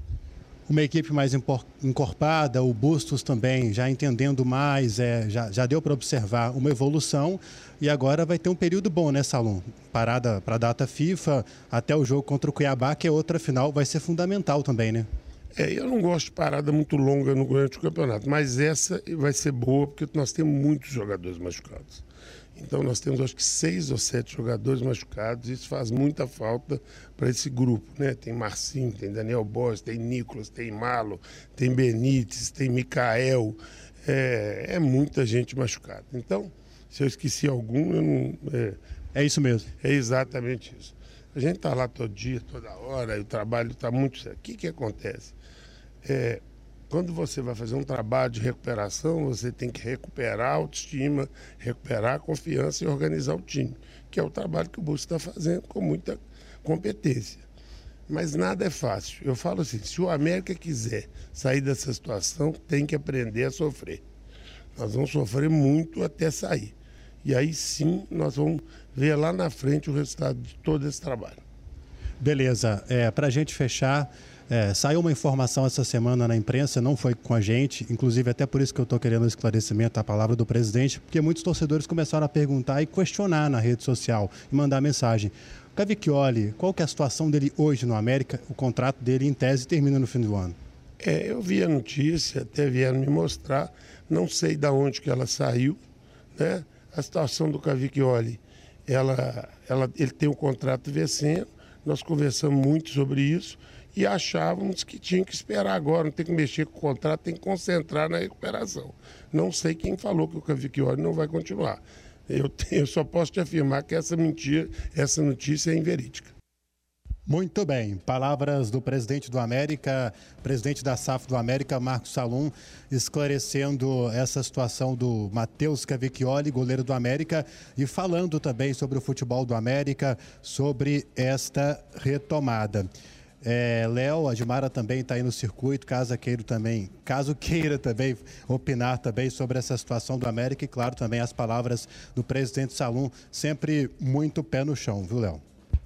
uma equipe mais encorpada, o Bustos também já entendendo mais, é, já, já deu para observar uma evolução e agora vai ter um período bom, né, Salom? Parada para a data FIFA, até o jogo contra o Cuiabá, que é outra final, vai ser fundamental também, né? É, eu não gosto de parada muito longa no durante o campeonato, mas essa vai ser boa porque nós temos muitos jogadores machucados. Então nós temos acho que seis ou sete jogadores machucados, isso faz muita falta para esse grupo, né? Tem Marcinho, tem Daniel Borges, tem Nicolas, tem Malo, tem Benítez, tem Micael, é, é muita gente machucada. Então, se eu esqueci algum, eu não, é, é isso mesmo. É exatamente isso. A gente está lá todo dia, toda hora, e o trabalho está muito sério. O que, que acontece? É, quando você vai fazer um trabalho de recuperação, você tem que recuperar a autoestima, recuperar a confiança e organizar o time, que é o trabalho que o Busco está fazendo com muita competência. Mas nada é fácil. Eu falo assim: se o América quiser sair dessa situação, tem que aprender a sofrer. Nós vamos sofrer muito até sair. E aí sim nós vamos ver lá na frente o resultado de todo esse trabalho. Beleza. É, Para a gente fechar, é, saiu uma informação essa semana na imprensa, não foi com a gente, inclusive até por isso que eu estou querendo esclarecimento à palavra do presidente, porque muitos torcedores começaram a perguntar e questionar na rede social e mandar mensagem. Cavicchioli, qual que é a situação dele hoje no América? O contrato dele, em tese, termina no fim do ano. É, eu vi a notícia, até vieram me mostrar, não sei de onde que ela saiu, né? A situação do Cavicchioli, ela, ela, ele tem um contrato vencendo, nós conversamos muito sobre isso, e achávamos que tinha que esperar agora, não tem que mexer com o contrato, tem que concentrar na recuperação. Não sei quem falou que o Cavicchioli não vai continuar. Eu, tenho, eu só posso te afirmar que essa mentira, essa notícia é inverídica. Muito bem. Palavras do presidente do América, presidente da SAF do América, Marcos Salum, esclarecendo essa situação do Matheus Cavicchioli, goleiro do América, e falando também sobre o futebol do América, sobre esta retomada. É, Léo, a Gimara também está aí no circuito, caso queira também, caso queira também opinar também sobre essa situação do América e, claro, também as palavras do presidente Salum, sempre muito pé no chão, viu, Léo?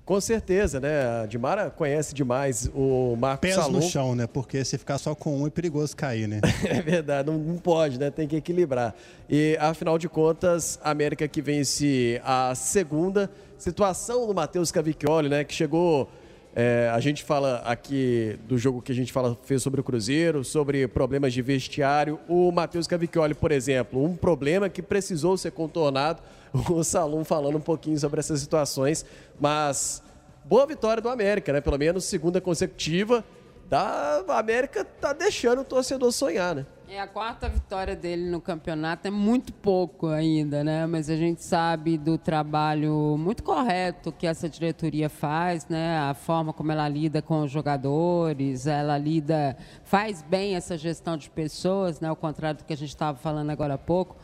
Com certeza, né? A Dimara conhece demais o Marcos Pés Salum. no chão, né? Porque se ficar só com um é perigoso cair, né? é verdade, não, não, pode, né? Tem que equilibrar. E, afinal de contas, a América que vence a segunda. Situação do Matheus Cavicchioli, né? Que chegou é, a gente fala aqui do jogo que a gente fala, fez sobre o Cruzeiro, sobre problemas de vestiário. O Matheus Cavicchioli, por exemplo, um problema que precisou ser contornado. O Salum falando um pouquinho sobre essas situações. Mas boa vitória do América, né? Pelo menos segunda consecutiva. Da América tá deixando o torcedor sonhar, né? É a quarta vitória dele no campeonato, é muito pouco ainda, né? Mas a gente sabe do trabalho muito correto que essa diretoria faz, né? A forma como ela lida com os jogadores, ela lida, faz bem essa gestão de pessoas, né? Ao contrário do que a gente estava falando agora há pouco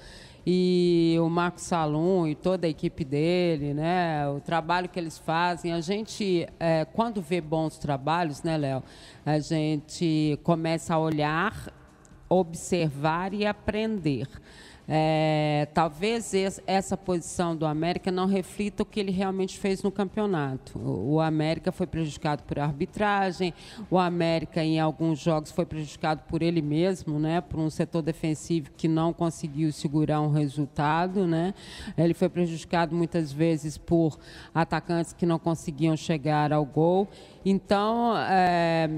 e o Marcos Salum e toda a equipe dele, né? O trabalho que eles fazem, a gente, é, quando vê bons trabalhos, né, Léo? A gente começa a olhar observar e aprender. É, talvez essa posição do América não reflita o que ele realmente fez no campeonato. O América foi prejudicado por arbitragem, o América em alguns jogos foi prejudicado por ele mesmo, né, por um setor defensivo que não conseguiu segurar um resultado, né. Ele foi prejudicado muitas vezes por atacantes que não conseguiam chegar ao gol. Então, é,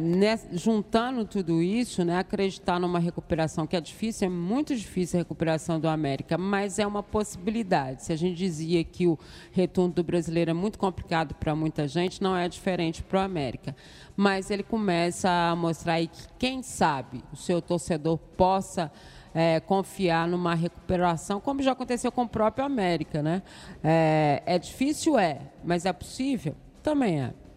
juntando tudo isso, né, acreditar numa recuperação que é difícil, é muito difícil a recuperação do América, mas é uma possibilidade. Se a gente dizia que o retorno do brasileiro é muito complicado para muita gente, não é diferente para o América. Mas ele começa a mostrar aí que, quem sabe, o seu torcedor possa é, confiar numa recuperação, como já aconteceu com o próprio América. Né? É, é difícil? É, mas é possível? Também é.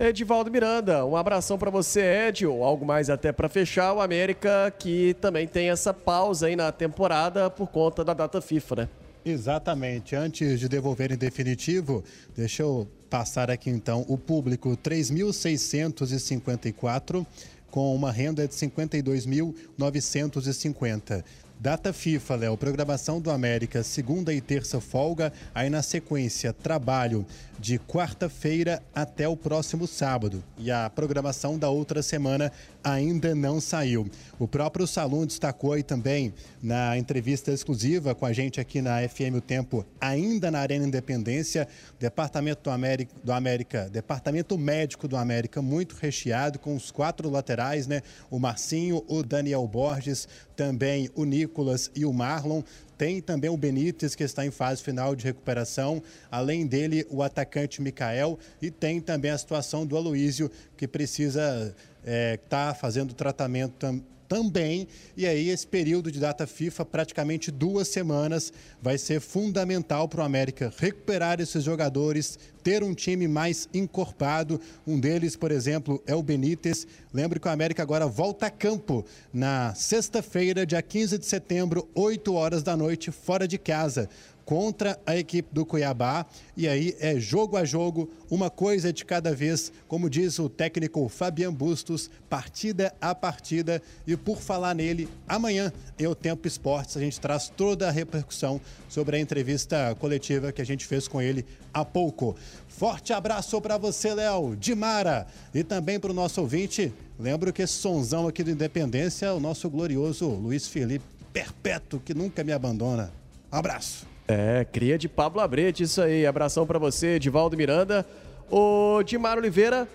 Edivaldo Miranda, um abração para você, Ed. Algo mais até para fechar. O América que também tem essa pausa aí na temporada por conta da data FIFA, né? Exatamente. Antes de devolver em definitivo, deixa eu passar aqui então o público 3.654 com uma renda de 52.950. Data FIFA, Léo, programação do América, segunda e terça folga, aí na sequência, trabalho de quarta-feira até o próximo sábado. E a programação da outra semana ainda não saiu. O próprio Salum destacou aí também na entrevista exclusiva com a gente aqui na FM O Tempo, ainda na Arena Independência, Departamento do América, do América, Departamento Médico do América, muito recheado com os quatro laterais, né? O Marcinho, o Daniel Borges, também o Nicolas e o Marlon tem também o Benítez, que está em fase final de recuperação. Além dele, o atacante Mikael. E tem também a situação do Aloísio, que precisa estar é, tá fazendo tratamento também também. E aí, esse período de data FIFA, praticamente duas semanas, vai ser fundamental para o América recuperar esses jogadores, ter um time mais encorpado. Um deles, por exemplo, é o Benítez. Lembre que o América agora volta a campo na sexta-feira, dia 15 de setembro, 8 horas da noite, fora de casa contra a equipe do Cuiabá. E aí é jogo a jogo, uma coisa de cada vez, como diz o técnico Fabian Bustos, partida a partida. E por falar nele, amanhã em O Tempo Esportes a gente traz toda a repercussão sobre a entrevista coletiva que a gente fez com ele há pouco. Forte abraço para você, Léo, Dimara, e também para o nosso ouvinte. Lembro que esse sonzão aqui do Independência é o nosso glorioso Luiz Felipe Perpétuo, que nunca me abandona. Um abraço. É, cria de Pablo Abrete, isso aí. Abração para você, Divaldo Miranda. O Dimar Oliveira,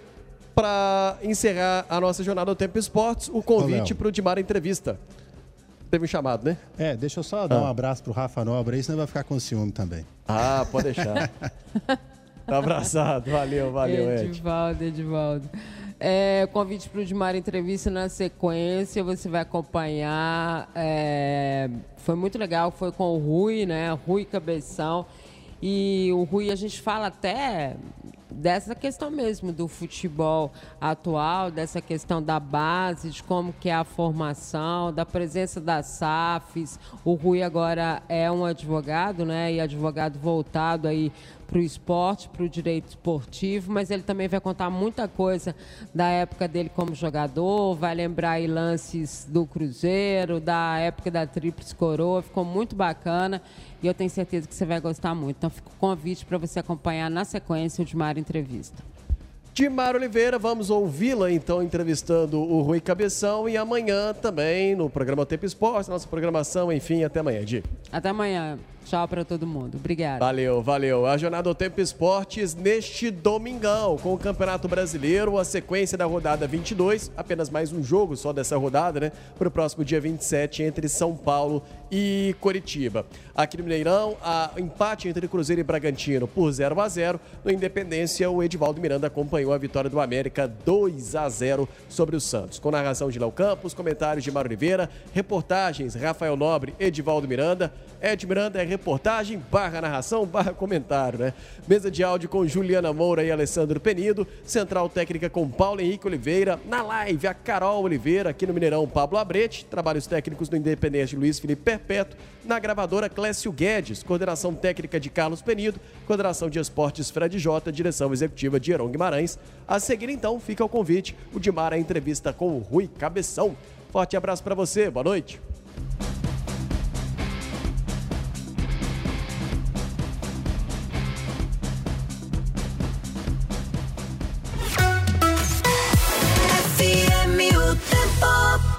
para encerrar a nossa jornada do Tempo Esportes, o convite para o Dimar Entrevista. Teve um chamado, né? É, deixa eu só dar ah. um abraço pro Rafa Nobre aí, senão vai ficar com ciúme também. Ah, pode deixar. tá abraçado, valeu, valeu, Ed. Edivaldo, Edivaldo. É, convite para o Dimar Entrevista na sequência, você vai acompanhar. É, foi muito legal, foi com o Rui, né? Rui Cabeção. E o Rui, a gente fala até dessa questão mesmo do futebol atual, dessa questão da base, de como que é a formação, da presença das SAFs. O Rui agora é um advogado, né? E advogado voltado aí para o esporte, para o direito esportivo, mas ele também vai contar muita coisa da época dele como jogador, vai lembrar aí lances do Cruzeiro, da época da Tríplice Coroa, ficou muito bacana e eu tenho certeza que você vai gostar muito. Então fica o convite para você acompanhar na sequência o Dimar Entrevista. Dimar Oliveira, vamos ouvi-la então entrevistando o Rui Cabeção e amanhã também no programa Tempo Esporte, nossa programação, enfim, até amanhã, Di. Até amanhã. Tchau para todo mundo. Obrigada. Valeu, valeu. A jornada do Tempo Esportes neste domingão, com o Campeonato Brasileiro, a sequência da rodada 22, apenas mais um jogo só dessa rodada, né? Para o próximo dia 27, entre São Paulo e Coritiba. Aqui no Mineirão, a empate entre Cruzeiro e Bragantino por 0 a 0 No Independência, o Edivaldo Miranda acompanhou a vitória do América 2 a 0 sobre o Santos. Com narração de Léo Campos, comentários de Mário Oliveira, reportagens Rafael Nobre, Edivaldo Miranda. Ed Miranda é reportagem, barra narração, barra comentário, né? Mesa de áudio com Juliana Moura e Alessandro Penido. Central técnica com Paulo Henrique Oliveira. Na live, a Carol Oliveira. Aqui no Mineirão, Pablo Abrete. Trabalhos técnicos do Independente Luiz Felipe Perpétuo. Na gravadora, Clécio Guedes. Coordenação técnica de Carlos Penido. Coordenação de esportes, Fred Jota. Direção executiva de Heron Guimarães. A seguir, então, fica o convite. O Dimar, a entrevista com o Rui Cabeção. Forte abraço para você. Boa noite. tempo